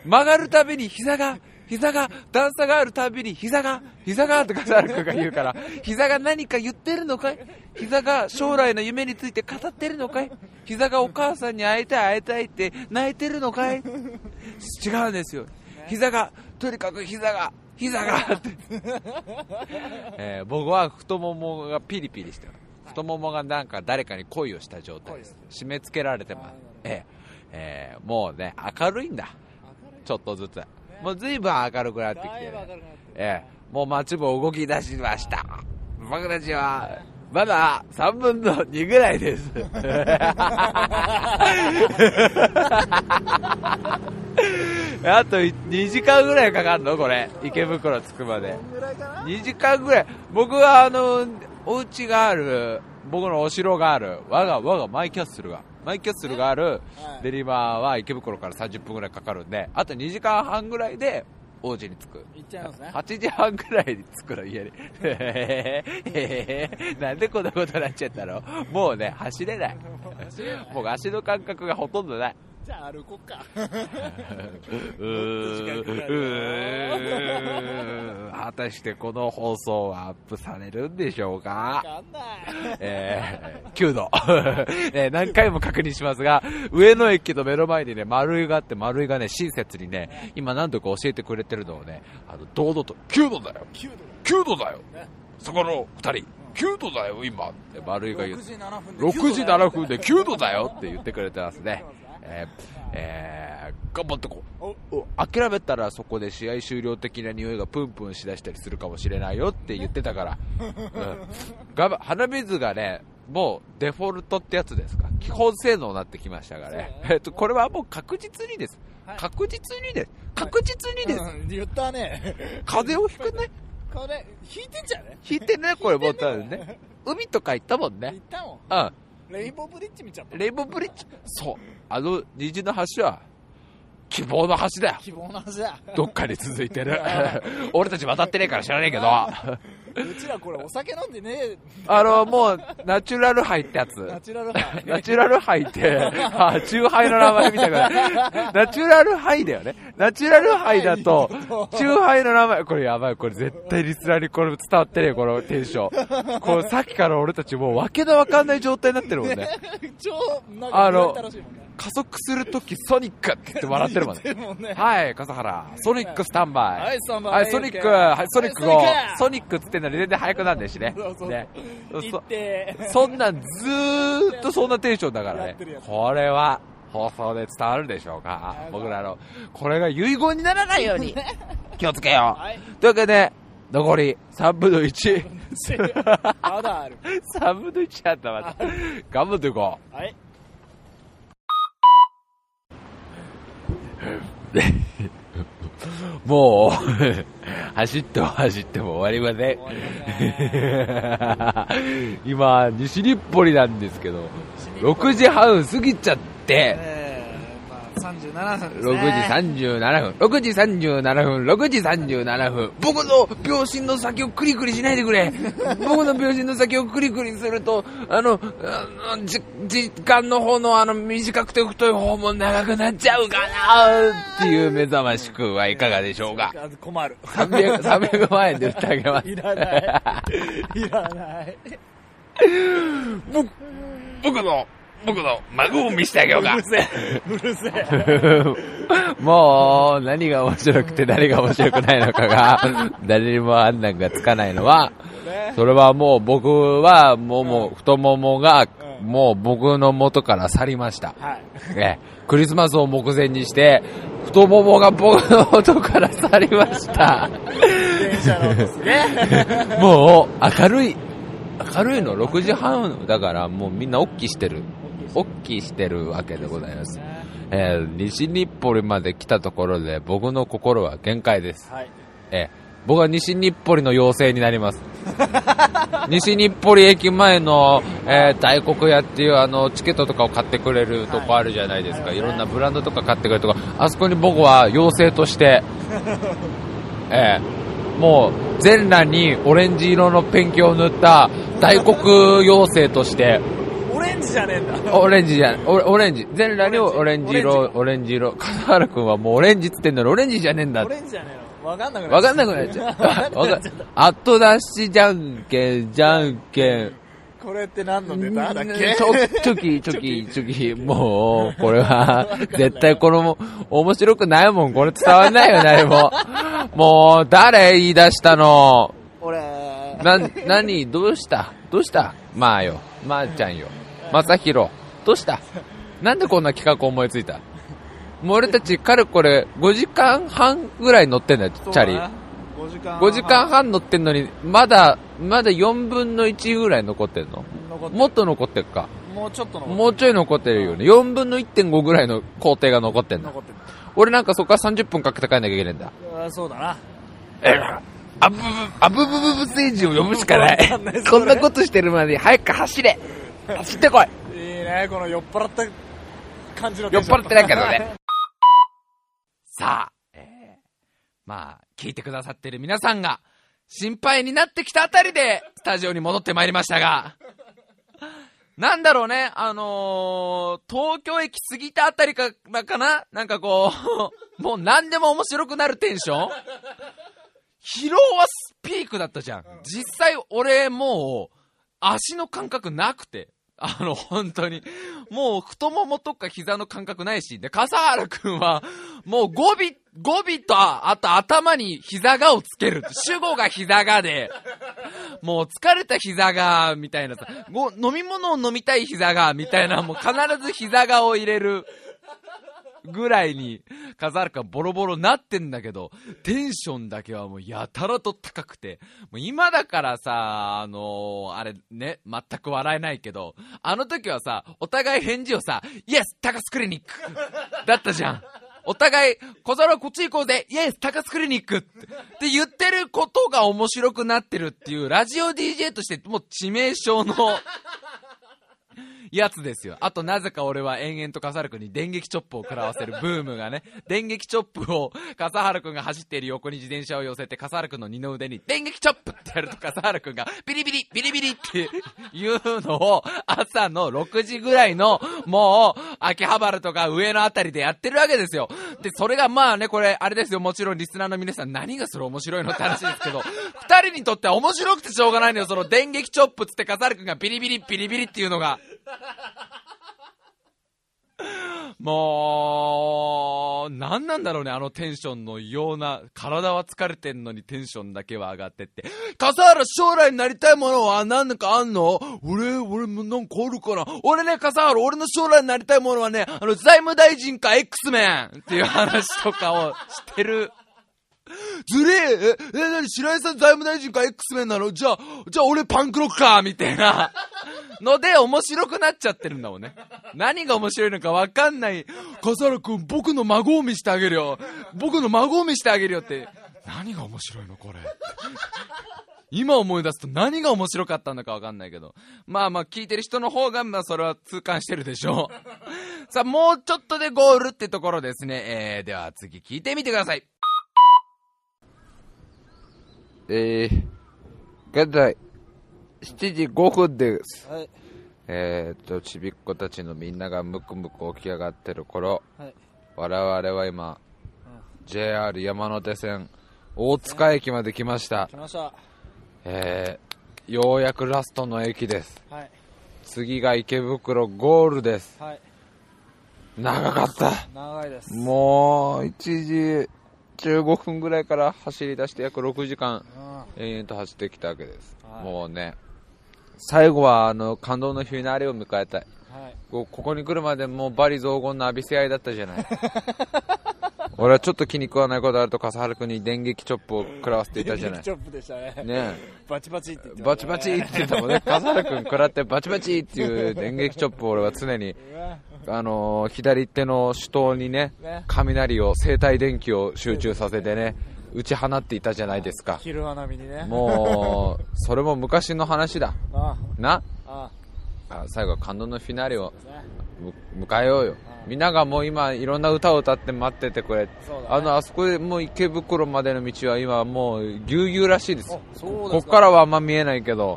曲がるたびに膝が、膝が、段差があるたびに膝が、膝がってカザル君が言うから、膝が何か言ってるのかい？膝が将来の夢について語ってるのかい？膝がお母さんに会いたい会いたいって泣いてるのかい？違うんですよ。膝が、とにかく膝が、膝がって、えー僕は太ももがピリピリしてる。太ももがなんか誰かに恋をした状態です。締め付けられてます。えーえーもうね、明るいんだ。ちょっとずつ。もう随分明るくなってきてね、ええ、もう街も動き出しました。僕たちは、まだ3分の2ぐらいです。あと2時間ぐらいかかるの？これ。池袋着くまで。ぐらいかな？2時間ぐらい。僕はあの、お家がある、僕のお城がある、我が、我がマイキャッスルが、マイキャッスルがあるはいデリバーは池袋から30分ぐらいかかるんで、あと2時間半ぐらいで王子に着く。行っちゃいますね8時半ぐらいに着くの、家に。へへへへなんでこんなことになっちゃったの？もうね、走れない。もう足の感覚がほとんどない。じゃあ歩こっか。うーん。果たしてこの放送はアップされるんでしょうか？分かんない。えー、9度、えー何回も確認しますが、上野駅の目の前にね、丸いがあって、丸いがね、親切にね、今何度か教えてくれてるのをね、あの、堂々と、9度だよ。9度 !9 度だよ。ね。そこの2人、9度だよ、今って丸いが言6って。時7分で6時7分で9度だよって言ってくれてますね。えーえー頑張ってこう。お諦めたらそこで試合終了的な匂いがプンプンしだしたりするかもしれないよって言ってたから。うん。がば鼻水がね、もうデフォルトってやつですか。基本性能になってきましたからね。えっと、これはもう確実にです。はい確実にです。確実にです。うん言ったね風邪をひくね。これ引いてんじゃね？引いてね、これもう多分ね。海とか行ったもんね行。ったもんうん。レインボーブリッジ見ちゃったレインボーブリッジ。そう。あの虹の橋は、希望の橋だよ。希望の話だどっかに続いてる。俺たち渡ってねえから知らねえけど。うちらこれお酒飲んでねあの、もう、ナチュラルハイってやつ。ナチュラルハイナチュラルハイって、あ、チューハイの名前みたいな。ナチュラルハイだよね。ナチュラルハイだと、チューハイの名前、これやばい、これ絶対リスナーにこれ伝わってねえ、このテンション。これさっきから俺たちもう訳のわかんない状態になってるもんね。超なんかあの加速するときソニックって言って笑ってるもんね。はい、笠原。ソニックスタンバイ。はいスタンバイはい、ソニック、はい、ソニックはいゴー。ソニックっつってんのに全然速くなんねえしねそうそう。ね。そそんなんずーっとそんなテンションだからねこれは放送で伝わるでしょうか僕らの。これが遺言にならないように気をつけよはい。う。というわけで、残り3分の1。まだある 3分の1あったまだ。頑張っていこう。はい もう、走っても走っても終わりません。今、西日暮里なんですけど、6時半過ぎちゃって、37分です6ね時37分、6時37分、6時37分、僕の秒針の先をクリクリしないでくれ。僕の秒針の先をクリクリすると、あの、あのじ時間の方のあの短くて太い方も長くなっちゃうかなっていう目覚ましくはいかがでしょうか。困る ?300、300万円で売ってあげます。いらない。いらない。僕、僕の、僕の孫を見せてあげようかうる。せえうるせえもう、何が面白くて何が面白くないのかが、誰にも判断がつかないのは、ねそれはもう僕は、もうもう太ももが、うんもう僕の元から去りました。はいええクリスマスを目前にして、太ももが僕の元から去りました。もう、明るい。明るいの？6時半だからもうみんなおっきしてる。おっきしてるわけでございます。えー西日暮里まで来たところで僕の心は限界です。はいえー僕は西日暮里の妖精になります。西日暮里駅前の、えー大黒屋っていうあのチケットとかを買ってくれるとこあるじゃないですか。いろんなブランドとか買ってくれるとこ。あそこに僕は妖精として、えーもう全裸にオレンジ色のペンキを塗った大黒妖精として、オレンジじゃねえんだオレンジじゃん、オレンジ。全裸にオレンジ色、オレンジ色。笠原くんはもうオレンジっつってんのにオレンジじゃねえんだオレンジじゃねえのわかんなくなわかんなくなっちゃう。わかんなくわかなっちゃった後出しじゃんけん、じゃんけん。これって何のネタだっけ？チョチョキ、チョキ、チョキ。もう、これは、絶対この、面白くないもん。これ伝わんないよ、誰も。もう、誰言い出したの？俺な、なに、どうした？どうした？まあよ。まあちゃんよ。まさひろ。どうした？なんでこんな企画思いついた？もう俺たち、かれこれ、5時間半ぐらい乗ってんだよ、チャリ。5時間5時間半乗ってんのに、まだ、まだ4分の1ぐらい残ってんの？もっと残ってっか？もうちょっとのもうちょい残ってるよね。4分の1.5ぐらいの工程が残ってんだ。残ってる俺なんかそこから30分かけて帰んなきゃいけないんだ。あそうだなえアブブブ、アブブブブを呼ぶしかない。こんなことしてるまで早く走れ 走ってこい。いいねこの酔っ払った感じの酔っ払ってないけどね。さあ、えー、まあ、聞いてくださってる皆さんが、心配になってきたあたりで、スタジオに戻ってまいりましたが、なんだろうね、あのー、東京駅過ぎたあたりからかな？なんかこう、もう何でも面白くなるテンション？疲労はピークだったじゃん。実際俺もう、足の感覚なくて。あの、本当に。もう太ももとか膝の感覚ないし。で、笠原くんは、もう語尾、語尾と、あと頭に膝がをつける。主語が膝がで、もう疲れた膝が、みたいなさ、ご飲み物を飲みたい膝が、みたいな、もう必ず膝がを入れる。ぐらいに、笠原くんはボロボロなってんだけど、テンションだけはもうやたらと高くて、もう今だからさ、あのーあれね、全く笑えないけど、あの時はさ、お互い返事をさ、イエス高須クリニック!だったじゃん。お互い、小皿こっち行こうぜ!イエス高須クリニック!って言ってることが面白くなってるっていう、ラジオ DJ としてもう致命傷の、やつですよ。あとなぜか俺は延々と笠原くんに電撃チョップを食らわせるブームがね、電撃チョップを笠原くんが走っている横に自転車を寄せて笠原くんの二の腕に電撃チョップってやると笠原くんがビリビリ、ビリビリっていうのを朝の6時ぐらいのもう秋葉原とか上のあたりでやってるわけですよ。で、それがまあね、これあれですよ、もちろんリスナーの皆さん何がそれ面白いのって話ですけど、二人にとっては面白くてしょうがないのよ、その電撃チョップつって笠原くんがビリビリ、ビリビリっていうのが。もう、何なんだろうね、あのテンションのような、体は疲れてんのにテンションだけは上がってって。笠原将来になりたいものは何かあんの？俺、俺もなんかあるかな俺ね、笠原、俺の将来になりたいものはね、あの、財務大臣か X メンっていう話とかをしてる。ずれええ、え、なに白井さん財務大臣か X メンなの？じゃあ、じゃあ俺パンクロッカーみたいなので面白くなっちゃってるんだもんね。何が面白いのかわかんない。笠原くん、僕の孫を見してあげるよ。僕の孫を見してあげるよって。何が面白いのこれ？今思い出すと何が面白かったのかわかんないけど。まあまあ聞いてる人の方が、まあそれは痛感してるでしょう。さあ、もうちょっとでゴールってところですね。えー、では次聞いてみてください。えー、現在、7時5分です。はいえーっと、ちびっ子たちのみんながムクムク起き上がってる頃、はい我々は今、JR 山手線、大塚駅まで来ました。来ましたえー、ようやくラストの駅です。はい次が池袋ゴールです。はい長かった。長いですもう、1時15分ぐらいから走り出して約6時間、うん延々と走ってきたわけです。はいもうね、最後はあの、感動のフィナーレを迎えたい。はい。こここに来るまでもうバリ雑言の浴びせ合いだったじゃない。俺はちょっと気に食わないことあると笠原君に電撃チョップを食らわせていたじゃない。チ。ョップでしたね。ねバチバチって言ってバチバチって言ったもんね。笠原君食らってバチバチっていう電撃チョップを俺は常に、あのー左手の手刀にね、ね。雷を、生体電気を集中させてね、打ち放っていたじゃないですか。昼間並みにね。もう、それも昔の話だ。あ。な。ああ最後は感動のフィナーレを迎えようよ。みんながもう今いろんな歌を歌って待っててくれ。ね。あの、あそこでもう池袋までの道は今もうぎゅうぎゅうらしいです。こっからはあんま見えないけど、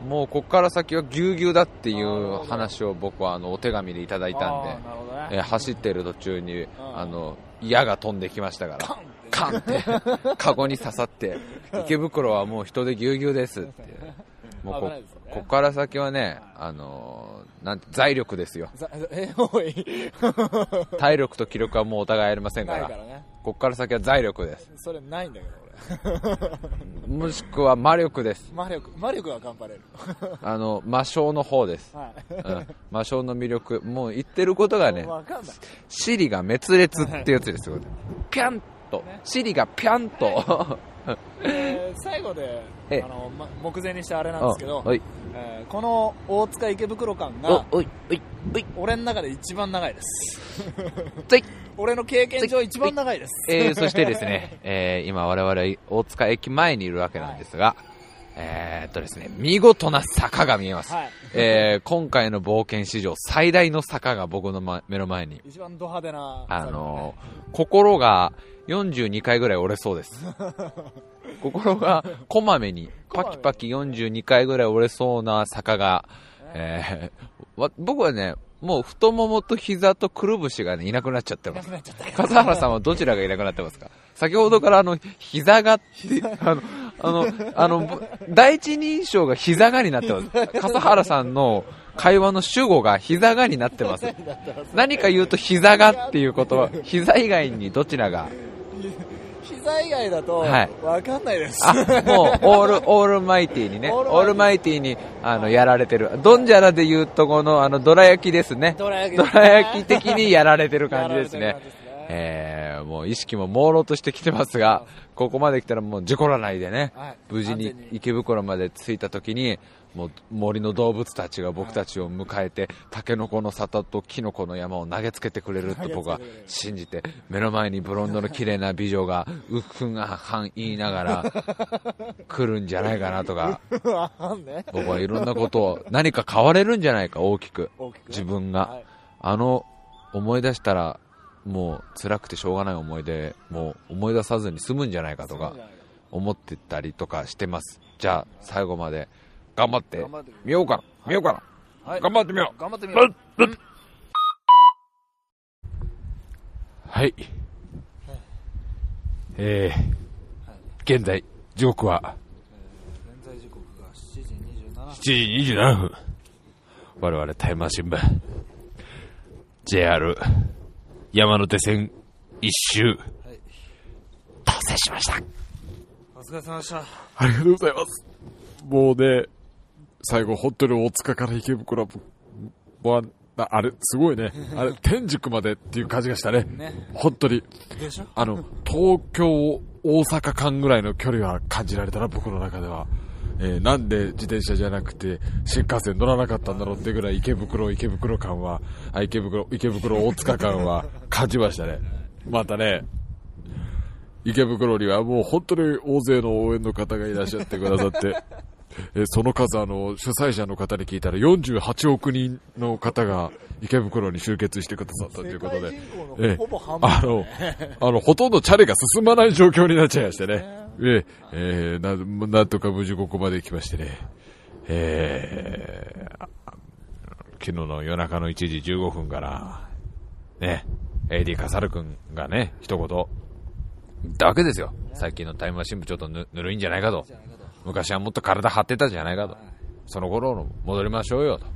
あもうこっから先はぎゅうぎゅうだっていう話を僕はあのお手紙でいただいあたんでね。えー走ってる途中に、あの、矢が飛んできましたから、カンって、カゴに刺さって、池袋はもう人でぎゅうぎゅうですって。もうこねこっから先はね、あのーなんて、財力ですよ。ざえおい 体力と気力はもうお互いありませんから、からねこっから先は財力です。それないんだけど俺 もしくは魔力です。魔力魔力は頑張れる あの、魔性の方です。はいうん、魔性の魅力。もう言ってることがね、シリが滅裂ってやつですよ。ピャンと、シリがピャンと。えー最後でええ。あの、ま、目前にしてあれなんですけど、おい、えーこの大塚池袋間おが、おい、おい、おい、俺の中で一番長いです。つい。俺の経験上一番長いです。えー、そしてですね、えー、今我々大塚駅前にいるわけなんですが、えーっとですね、見事な坂が見えます。はいえー、今回の冒険史上最大の坂が僕の、ま、目の前に。一番ド派手なあのー心が42回ぐらい折れそうです。心がこまめにパキパキ42回ぐらい折れそうな坂が、えーわ僕はね、もう太ももと膝とくるぶしがね、いなくなっちゃってます。笠原さんはどちらがいなくなってますか？先ほどからあの、膝があの、あの、あの、ぼ第一人称が膝がになってます。笠原さんの会話の主語が膝がになってます。何か言うと膝がっていうことは、膝以外にどちらが？膝以外だとはい。わかんないです、あ、もう、オール、オールマイティにね、オールマイティに、あの、やられてる。ドンジャラで言うとこの、あの、ドラ焼きですね。どら焼きドラ焼き的にやられてる感じですねえー、もう意識も朦朧としてきてますが、ここまで来たらもう事故らないでね、はい。無事に池袋まで着いた時に、もう森の動物たちが僕たちを迎えて、タケノコの里とキノコの山を投げつけてくれると僕は信じて、目の前にブロンドの綺麗な美女が、うっふんあはん言いながら、来るんじゃないかなとか、僕はいろんなことを、何か変われるんじゃないか、大きく。自分が。はい。あの、思い出したら、もう辛くてしょうがない思い出、もう思い出さずに済むんじゃないかとか思ってたりとかしてます。じゃあ、最後まで頑張ってみようかな。見ようかな。はい頑張ってみよう。頑張ってみようはい。えー、現在、時刻は現在時刻が7時27分7時27分。我々タイムマシン部、JR 山手線一周、達成しました。お疲れ様でしたありがとうございます。もうね、最後、本当に大塚から池袋は、ああれ、すごいね。あれ、天竺までっていう感じがしたね。ね本当に。でしょ？あの、東京、大阪間ぐらいの距離は感じられたな、僕の中では。えーなんで自転車じゃなくて新幹線乗らなかったんだろうってぐらい池袋、池袋間は、あ、池袋、池袋大塚間は感じましたね。またね、池袋にはもう本当に大勢の応援の方がいらっしゃってくださって、えーその数あの、主催者の方に聞いたら48億人の方が池袋に集結してくださったということで、えあの、あの、ほとんどチャリが進まない状況になっちゃいましてね。えええーな、なんとか無事ここまで来ましてね。えー昨日の夜中の1時15分から、ね、AD カサル君がね、一言、言ったわけですよ。最近のタイムマシン部ちょっとぬぬるいんじゃないかと。昔はもっと体張ってたじゃないかと。その頃の戻りましょうよと。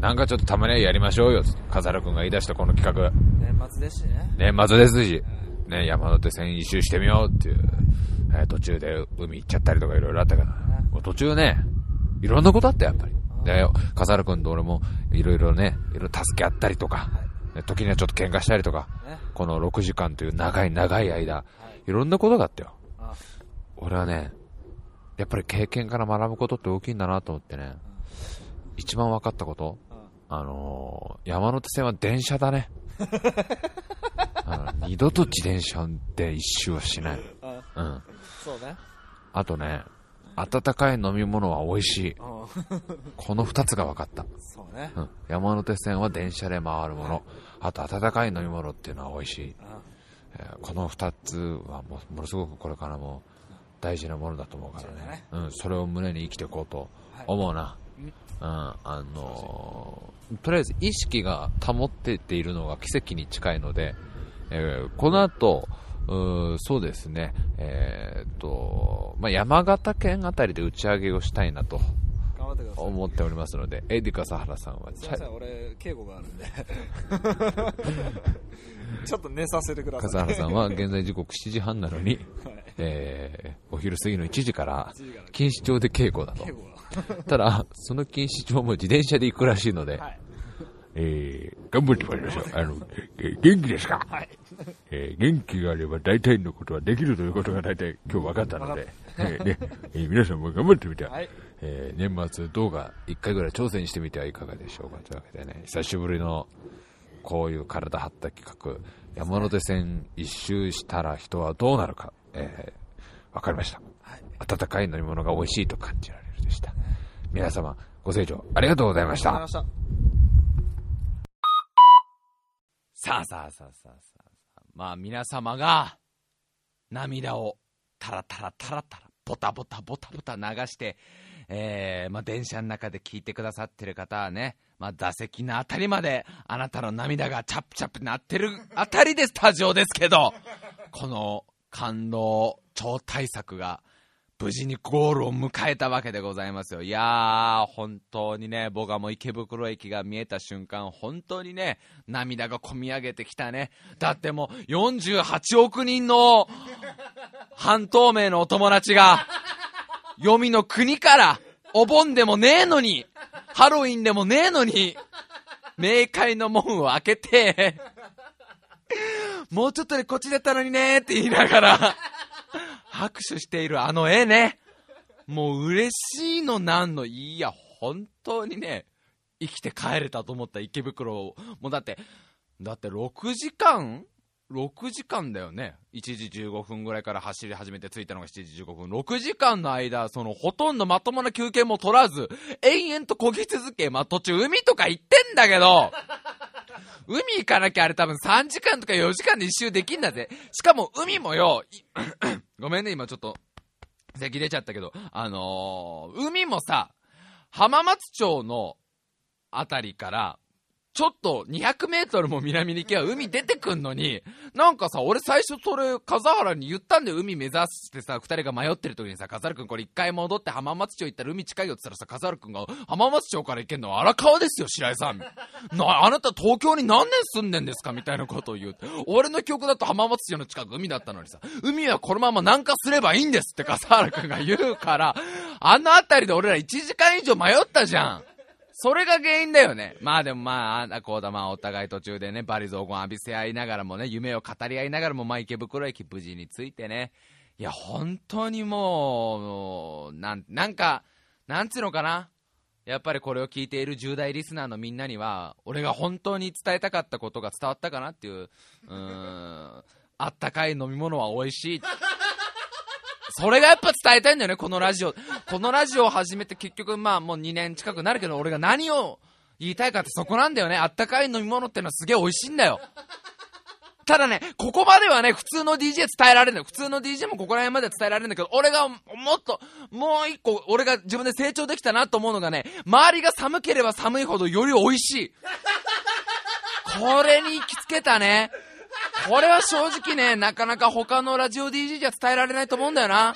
なんかちょっとたまにはやりましょうよと。カサル君が言い出したこの企画。年末ですしね年末ですし、ね、山手線一周してみようっていう、えー途中で海行っちゃったりとかいろいろあったから、もう途中ね、いろんなことあったよやっぱり。で、笠原君と俺もいろいろね、いろいろ助け合ったりとか、ね時にはちょっと喧嘩したりとか、ね。この6時間という長い長い間、い。ろんなことがあったよ。あ俺はね、やっぱり経験から学ぶことって大きいんだなと思ってね、一番分かったこと、あのー山手線は電車だね。二度と自転車で一周はしない。あうん。そうねあとね、温かい飲み物は美味しい。うんこの二つが分かった。そうねうん。山手線は電車で回るもの。あと温かい飲み物っていうのは美味しい。えーこの二つはもものすごくこれからも大事なものだと思うからね。うん。それを胸に生きていこうと思うな。うん。あのーとりあえず意識が保ってっているのが奇跡に近いので、えーこの後、うーそうですね、えーっと、まあ、山形県あたりで打ち上げをしたいなと思っておりますので、エディカサハラさんはチャすいません俺稽古があるんで。ちょっと寝させてください。笠原さんは 現在時刻7時半なのに、えー、お昼過ぎの1時から錦糸町で稽古だと。ただ、その錦糸町も自転車で行くらしいので、はいえー、頑張ってまいりましょう。あの、えー元気ですか？はい。えー元気があれば大体のことはできるということが大体今日分かったので、えーねえー皆さんも頑張ってみて、は。い。えー年末動画一回ぐらい挑戦してみてはいかがでしょうか？というわけでね、久しぶりのこういう体張った企画、山手線一周したら人はどうなるか、えー、わかりました。温かい飲み物が美味しいと感じられるでした。皆様、ご清聴ありがとうございましたありがとうございま。した。さあさあさあさあさあさあ。まあ皆様が涙をタラタラタラタラ、ボタボタボタボタ流して、えー、まあ電車の中で聞いてくださってる方はね、まあ座席のあたりまであなたの涙がチャップチャップなってるあたりでスタジオですけど、この感動超大作が無事にゴールを迎えたわけでございますよ。いやー、本当にね、僕はもう池袋駅が見えた瞬間、本当にね、涙がこみ上げてきたね。だってもう48億人の半透明のお友達が、読みの国から、お盆でもねえのに、ハロウィンでもねえのに、冥界の門を開けて、もうちょっとでこっちだったのにねって言いながら、拍手しているあの絵ね。もう嬉しいのなんの、いや、本当にね、生きて帰れたと思った池袋を、もうだって、だって6時間 ?6 時間だよね。1時15分ぐらいから走り始めて着いたのが7時15分。6時間の間、そのほとんどまともな休憩も取らず、延々と漕ぎ続け、まあ途中海とか行ってんだけど、海行かなきゃあれ多分3時間とか4時間で一周できんだぜ。しかも海もよ、ごめんね、今ちょっと、咳出ちゃったけど、あのー海もさ、浜松町のあたりから、ちょっと200メートルも南に行けば海出てくんのに、なんかさ、俺最初それ、笠原に言ったんだよ、海目指してさ、二人が迷ってる時にさ、笠原くんこれ一回戻って浜松町行ったら海近いよって言ったらさ、笠原くんが、浜松町から行けんのは荒川ですよ、白井さん。な、あなた東京に何年住んでんですかみたいなことを言う。俺の記憶だと浜松町の近く海だったのにさ、海はこのまま南下すればいいんですって笠原くんが言うから、あのあたりで俺ら1時間以上迷ったじゃん。それが原因だよね。まあでもまあ、あこうだまあお互い途中でね、バリ雑言浴びせ合いながらもね、夢を語り合いながらも、まあ池袋駅無事に着いてね。いや、本当にもう、もうなん、なんか、なんつうのかな。やっぱりこれを聞いている10代リスナーのみんなには、俺が本当に伝えたかったことが伝わったかなっていう、うん、あったかい飲み物は美味しい。それがやっぱ伝えたいんだよね、このラジオ。このラジオを始めて結局まあもう2年近くなるけど、俺が何を言いたいかってそこなんだよね。あったかい飲み物ってのはすげえ美味しいんだよ。ただね、ここまではね、普通の DJ 伝えられるんだよ。普通の DJ もここら辺まで伝えられるんだけど、俺がもっと、もう一個、俺が自分で成長できたなと思うのがね、周りが寒ければ寒いほどより美味しい。これに行きつけたね。これは正直ね、なかなか他のラジオ DJ じゃ伝えられないと思うんだよな。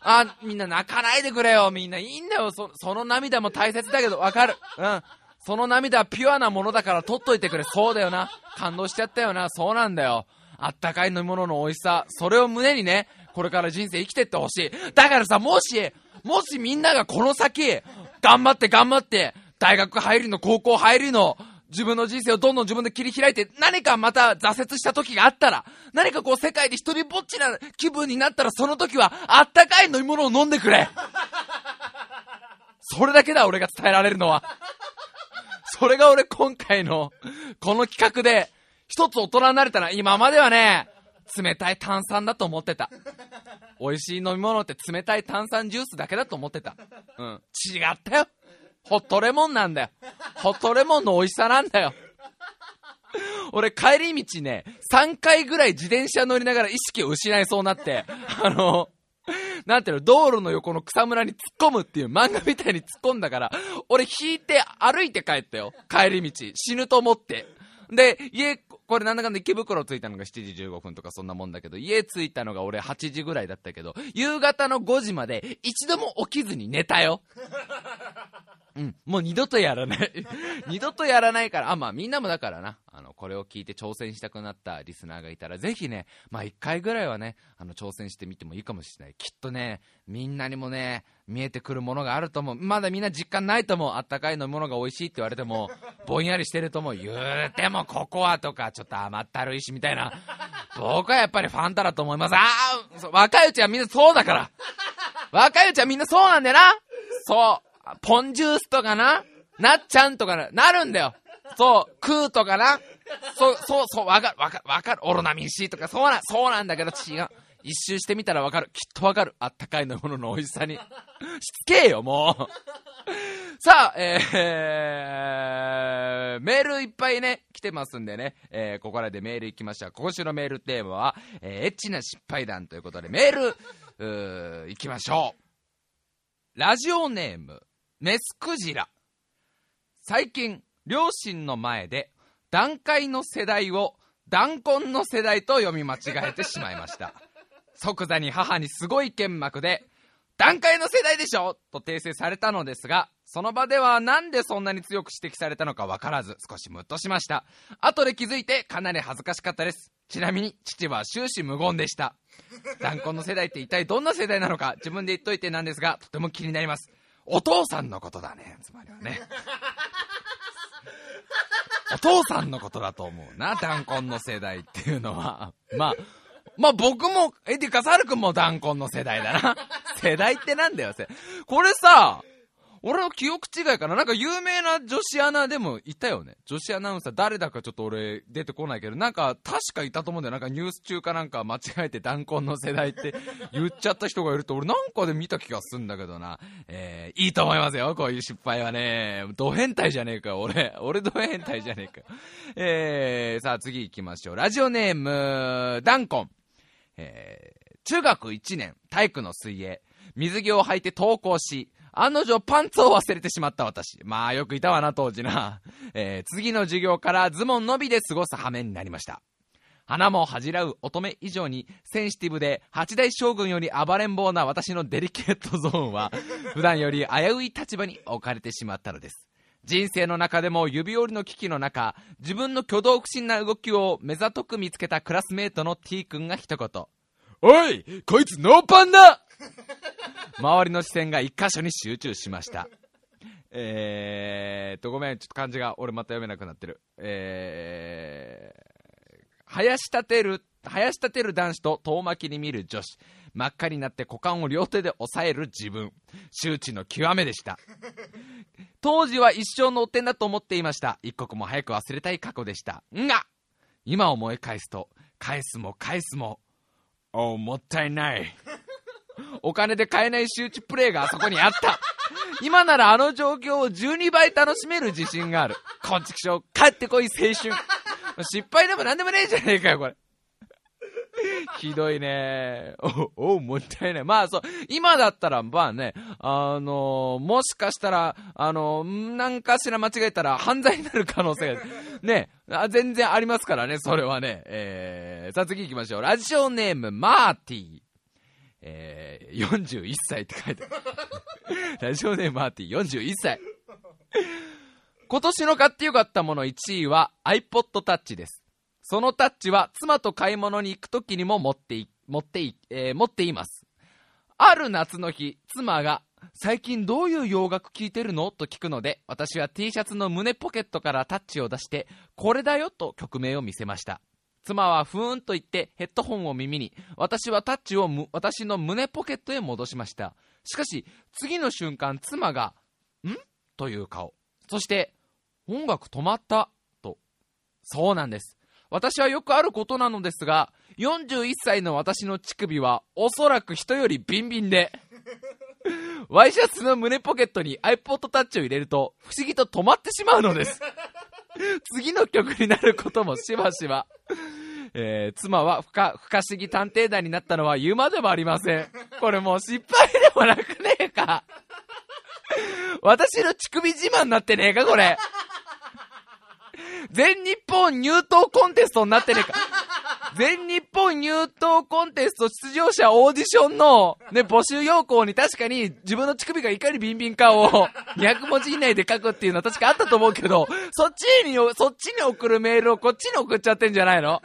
あ、みんな泣かないでくれよ。みんないいんだよ。そその涙も大切だけど、わかる。うん。その涙はピュアなものだから取っといてくれ。そうだよな。感動しちゃったよな。そうなんだよ。あったかい飲み物の美味しさ。それを胸にね、これから人生生きてってほしい。だからさ、もし、もしみんながこの先、頑張って頑張って、大学入るの、高校入るの、自分の人生をどんどん自分で切り開いて、何かまた挫折した時があったら、何かこう世界で一人ぼっちな気分になったら、その時は、あったかい飲み物を飲んでくれそれだけだ、俺が伝えられるのは。それが俺今回の、この企画で、一つ大人になれたら、今まではね、冷たい炭酸だと思ってた。美味しい飲み物って冷たい炭酸ジュースだけだと思ってた。うん。違ったよ。ホットレモンなんだよ。ホットレモンの美味しさなんだよ。俺帰り道ね、3回ぐらい自転車乗りながら意識を失いそうになって、あの、なんていうの、道路の横の草むらに突っ込むっていう漫画みたいに突っ込んだから、俺引いて歩いて帰ったよ。帰り道。死ぬと思って。で、家、これなんだかんだ池袋着いたのが7時15分とかそんなもんだけど、家着いたのが俺8時ぐらいだったけど、夕方の5時まで一度も起きずに寝たよ。うん、もう二度とやらない。二度とやらないから、あ、まあみんなもだからな、あの、これを聞いて挑戦したくなったリスナーがいたら、ぜひね、まあ一回ぐらいはね、あの、挑戦してみてもいいかもしれない。きっとね、みんなにもね、見えてくるものがあると思う。まだみんな実感ないと思う。あったかい飲み物が美味しいって言われても、ぼんやりしてると思う。言うてもココアとか、ちょっと甘ったるいしみたいな。僕はやっぱりファンタだと思います。ああ、若いうちはみんなそうだから。若いうちはみんなそうなんだよな。そう。ポンジュースとかな。なっちゃんとかな、なるんだよ。そう、食うとかな。そう、そう、そう、わかる、わかる、わかる。オロナミン C とか、そうなん、そうなんだけど違う。一周してみたらわかる。きっとわかる。あったかい飲み物の美味しさに。しつけえよ、もう。さあ、えー、メールいっぱいね、来てますんでね、えー、ここらでメール行きました。今週のメールテーマは、えー、エッチな失敗談ということで、メール、うー行きましょう。ラジオネーム、メスクジラ。最近、両親の前で、段階の世代を、弾痕の世代と読み間違えてしまいました。即座に母にすごい剣幕で、段階の世代でしょと訂正されたのですが、その場ではなんでそんなに強く指摘されたのかわからず、少しムッとしました。後で気づいてかなり恥ずかしかったです。ちなみに、父は終始無言でした。弾痕の世代って一体どんな世代なのか、自分で言っといてなんですが、とても気になります。お父さんのことだね、つまりはね。お父さんのことだと思うな、弾痕の世代っていうのは。まあ、まあ僕も、エディカサル君も弾痕の世代だな。世代ってなんだよ、これさ、俺の記憶違いかななんか有名な女子アナでもいたよね。女子アナウンサー誰だかちょっと俺出てこないけど、なんか確かいたと思うんだよ。なんかニュース中かなんか間違えて弾痕の世代って 言っちゃった人がいると俺なんかで見た気がすんだけどな。えー、いいと思いますよ、こういう失敗はね。ド変態じゃねえか、俺。俺ド変態じゃねえか。えー、さあ次行きましょう。ラジオネーム、ダンコン。えー、中学1年、体育の水泳。水着を履いて登校し、案の定パンツを忘れてしまった私。まあよくいたわな、当時な。えー、次の授業からズボンのびで過ごす羽目になりました。花も恥じらう乙女以上にセンシティブで八大将軍より暴れん坊な私のデリケートゾーンは 普段より危うい立場に置かれてしまったのです。人生の中でも指折りの危機の中、自分の挙動不審な動きを目ざとく見つけたクラスメートの T 君が一言。おいこいつノーパンだ周りの視線が一箇所に集中しました。えーっと、ごめん、ちょっと漢字が俺また読めなくなってる。えー、林立てる、林立てる男子と遠巻きに見る女子。真っ赤になって股間を両手で押さえる自分。周知の極めでした。当時は一生の汚点だと思っていました。一刻も早く忘れたい過去でした。んが今思い返すと、返すも返すも、おもったいない。お金で買えない周知プレイがあそこにあった。今ならあの状況を12倍楽しめる自信がある。こんちくしょう、帰ってこい青春。失敗でもなんでもねえじゃねえかよ、これ。ひどいね。お、おもったいない。まあそう、今だったら、まあね、あのもしかしたら、あのなんかしら間違えたら犯罪になる可能性が、ね、あ全然ありますからね、それはね。えー、さあ次行きましょう。ラジオネーム、マーティー。えー、41歳って書いてある。ラジオネームマーティー41歳。今年の買ってよかったもの1位は iPod Touch です。そのタッチは妻と買い物に行く時にも持ってい、持ってい、えー持っています。ある夏の日、妻が、最近どういう洋楽聴いてるの？と聞くので、私は T シャツの胸ポケットからタッチを出して、これだよと曲名を見せました。妻はふーんと言ってヘッドホンを耳に、私はタッチを私の胸ポケットへ戻しました。しかし、次の瞬間、妻が、ん？という顔。そして、音楽止まった、と。そうなんです。私はよくあることなのですが、41歳の私の乳首は、おそらく人よりビンビンで、ワイシャツの胸ポケットに iPod Touch を入れると、不思議と止まってしまうのです。次の曲になることもしばしば。えー妻は不可、不可思議探偵団になったのは言うまでもありません。これもう失敗でもなくねえか。私の乳首自慢になってねえか、これ。全日本入党コンテストになってねえか。全日本入党コンテスト出場者オーディションの、ね、募集要項に確かに自分の乳首がいかにビンビンかを200文字以内で書くっていうのは確かあったと思うけど、そっちに、そっちに送るメールをこっちに送っちゃってんじゃないの？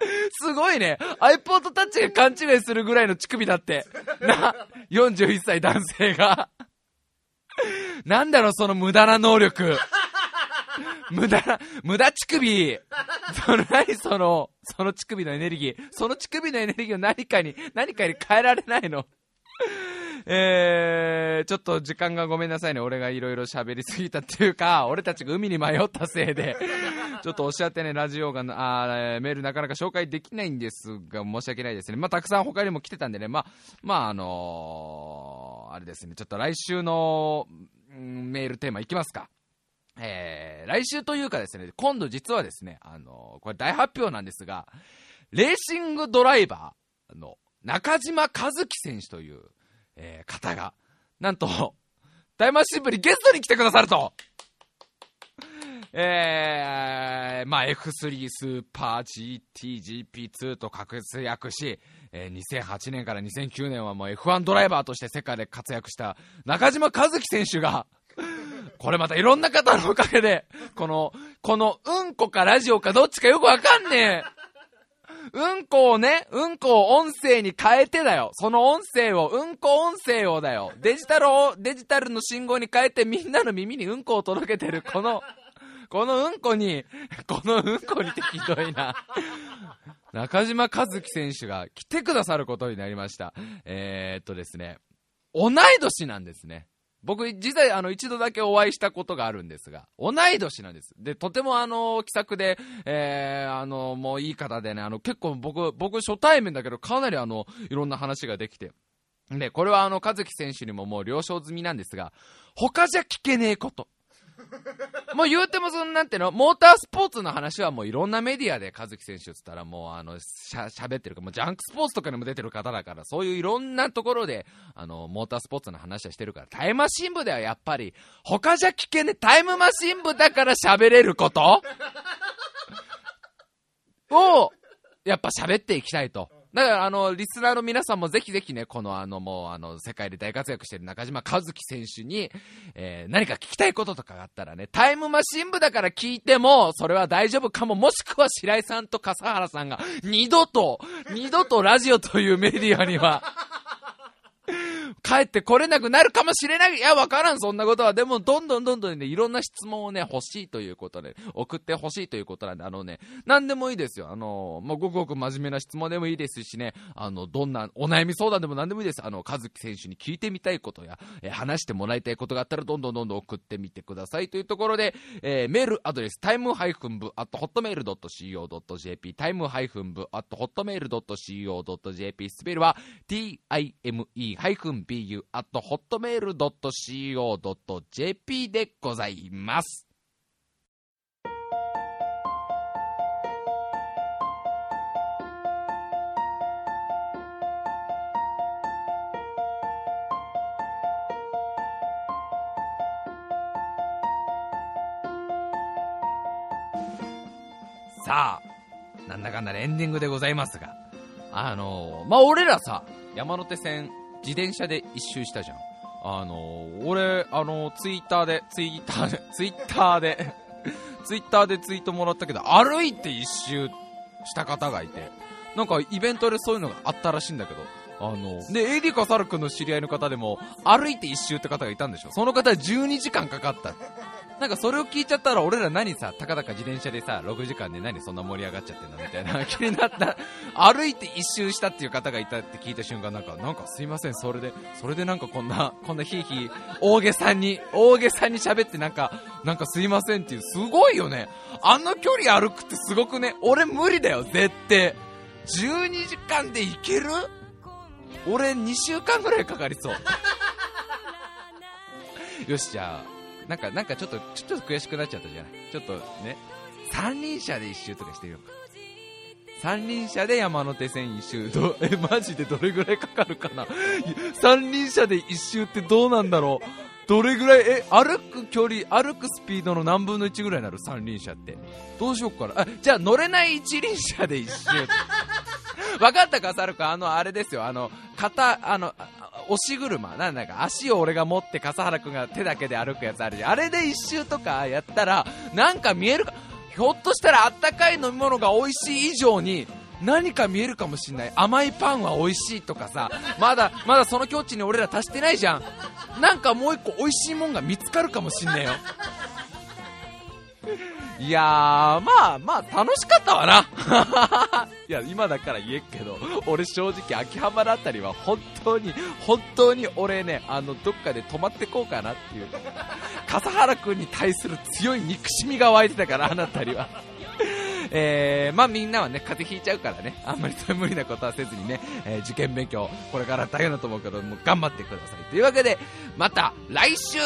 すごいね。iPod Touch が勘違いするぐらいの乳首だって。な、41歳男性が。なんだろう、その無駄な能力。無駄な、無駄乳首。その、何その、その乳首のエネルギー。その乳首のエネルギーを何かに、何かに変えられないの。えー、ちょっと時間がごめんなさいね。俺がいろいろ喋りすぎたっていうか、俺たちが海に迷ったせいで、ちょっとおっしゃってね、ラジオが、あーメールなかなか紹介できないんですが、申し訳ないですね。まあ、たくさん他にも来てたんでね、まあ、まあ、あのーあれですね、ちょっと来週の、メールテーマいきますか。えー、来週というかですね、今度実はですね、あのーこれ大発表なんですが、レーシングドライバーの中島和樹選手という、えー方が、なんと、タイムマシン部にゲストに来てくださるとえー、まあ F3 スーパー GT、GP2 と活躍し、えー2008年から2009年はもう F1 ドライバーとして世界で活躍した中島和樹選手が、これまたいろんな方のおかげで、この、このうんこかラジオかどっちかよくわかんねえ。うんこをね、うんこを音声に変えてだよ。その音声を、うんこ音声をだよ。デジタルを、デジタルの信号に変えてみんなの耳にうんこを届けてる、この、このうんこに、このうんこにってひどいな。中島和樹選手が来てくださることになりました。えー、っとですね、同い年なんですね。僕、実際、あの、一度だけお会いしたことがあるんですが、同い年なんです。で、とてもあの、気さくで、えー、あの、もういい方でね、あの、結構僕、僕初対面だけど、かなりあの、いろんな話ができて。で、これはあの、和樹選手にももう了承済みなんですが、他じゃ聞けねえこと。もう言うてもそのなんていうの、モータースポーツの話はもういろんなメディアで和樹選手っつったらもうあの、しゃ、喋ってるか、もうジャンクスポーツとかにも出てる方だから、そういういろんなところで、あの、モータースポーツの話はしてるから、タイムマシン部ではやっぱり、他じゃ聞けねえ、タイムマシン部だから喋れること？を、やっぱ喋っていきたいと。だから、あの、リスナーの皆さんもぜひぜひね、このあの、もう、あの、世界で大活躍してる中島和樹選手に、えー何か聞きたいこととかがあったらね、タイムマシン部だから聞いても、それは大丈夫かも、もしくは白井さんと笠原さんが、二度と、二度とラジオというメディアには、帰ってこれなくなるかもしれない。いや、わからん、そんなことは。でも、どんどんどんどんね、いろんな質問をね、欲しいということで、送って欲しいということなんで、あのね、なんでもいいですよ。あの、もうごくごく真面目な質問でもいいですしね、あの、どんな、お悩み相談でも何でもいいです。あの、和樹選手に聞いてみたいことや、え話してもらいたいことがあったら、どんどんどんどん送ってみてくださいというところで、えーメールアドレス、タイムハイフン部、あと、ホットメール .co.jp、タイムハイフン部、あと、ホットメール .co.jp、スペルは、time-bu、あと、ホットメール .co.jp でございます。さあ、なんだかんだエンディングでございますが、あのー、まあ、俺らさ、山手線、自転車で一周したじゃん。あのー、俺、あのー、ツイッターで、ツイッターで、ツイッターで、ツイッターでツイートもらったけど、歩いて一周した方がいて、なんかイベントでそういうのがあったらしいんだけど、あの、で、AD かサル君の知り合いの方でも、歩いて一周って方がいたんでしょその方は12時間かかった。なんかそれを聞いちゃったら、俺ら何さ、たかだか自転車でさ、6時間で何そんな盛り上がっちゃってんのみたいな 気になった。歩いて一周したっていう方がいたって聞いた瞬間、なんか、なんかすいません、それで、それでなんかこんな、こんなひいひい、大げさに、大げさに喋ってなんか、なんかすいませんっていう、すごいよね。あの距離歩くってすごくね、俺無理だよ、絶対。12時間で行ける？俺2週間ぐらいかかりそう。よし、じゃあ、なんか、なんかちょっと、ちょっと悔しくなっちゃったじゃない。ちょっとね、三輪車で一周とかしてみようか。三輪車で山手線一周、ど、え、マジでどれぐらいかかるかな三輪車で一周ってどうなんだろうどれぐらいえ歩く距離歩くスピードの何分の1ぐらいになる？三輪車って。どうしよっかな。あじゃあ乗れない一輪車で一周。分かったかサル君あのあれですよ。あの肩あの押し車。なんだか足を俺が持って笠原君が手だけで歩くやつあるじゃん。あれで一周とかやったらなんか見えるか。ひょっとしたらあったかい飲み物が美味しい以上に何か見えるかもしんない。甘いパンは美味しいとかさ。まだまだその境地に俺ら達してないじゃん。なんかもう一個美味しいもんが見つかるかもしんねえよ。いやーまあまあ楽しかったわな。いや今だから言えっけど俺正直秋葉原あたりは本当に本当に俺ねあのどっかで泊まってこうかなっていう。笠原君に対する強い憎しみが湧いてたからあなたには。えー、まあみんなはね、風邪ひいちゃうからね、あんまりそういう無理なことはせずにね、えー受験勉強、これから大変だと思うけど、も頑張ってください。というわけで、また来週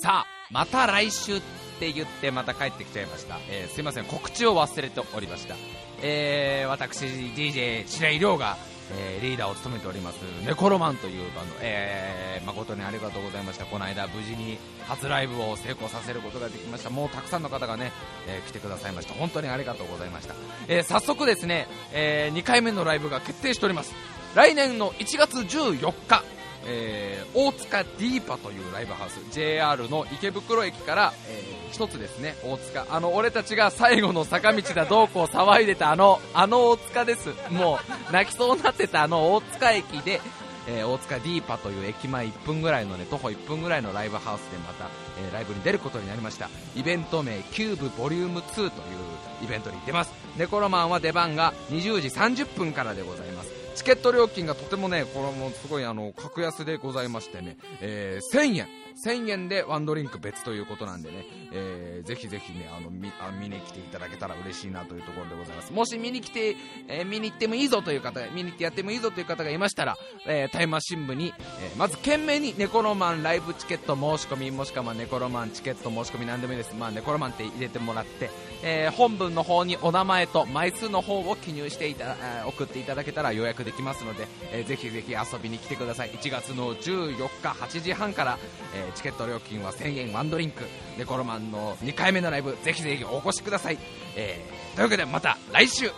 さあ、また来週って言ってまた帰ってきちゃいました。えーすいません、告知を忘れておりました。えー、私、DJ 白井亮が、えーリーダーを務めております、ネコロマンというバンド、えー誠にありがとうございました。この間、無事に初ライブを成功させることができました。もうたくさんの方がね、え来てくださいました。本当にありがとうございました。え早速ですね、え2回目のライブが決定しております。来年の1月14日、えー大塚ディーパというライブハウス JR の池袋駅から、えーつですね大塚。あの俺たちが最後の坂道だどうこう騒いでたあのあの大塚です。もう泣きそうになってたあの大塚駅で、えー大塚ディーパという駅前1分ぐらいのね徒歩1分ぐらいのライブハウスでまた、えーライブに出ることになりました。イベント名キューブボリューム2というイベントに出ます。ネコロマンは出番が20時30分からでございます。チケット料金がとてもねこれもすごいあの格安でございましてね、えー1000円。1000円でワンドリンク別ということなんでね、えーぜひぜひねあの見あ見に来ていただけたら嬉しいなというところでございます。もし見に来て、えー見に行ってもいいぞという方見に行ってやってもいいぞという方がいましたら、えータイマシン部に、えーまず懸命にネコロマンライブチケット申し込みもしくはネコロマンチケット申し込みなんでもいいです、まあ、ネコロマンって入れてもらって、えー本文の方にお名前と枚数の方を記入していた、えー送っていただけたら予約できますので、えーぜひぜひ遊びに来てください。1月の14日8時半から、えーチケット料金は1000円ワンドリンク。ネコロマンの2回目のライブぜひぜひお越しください、えーというわけでまた来週。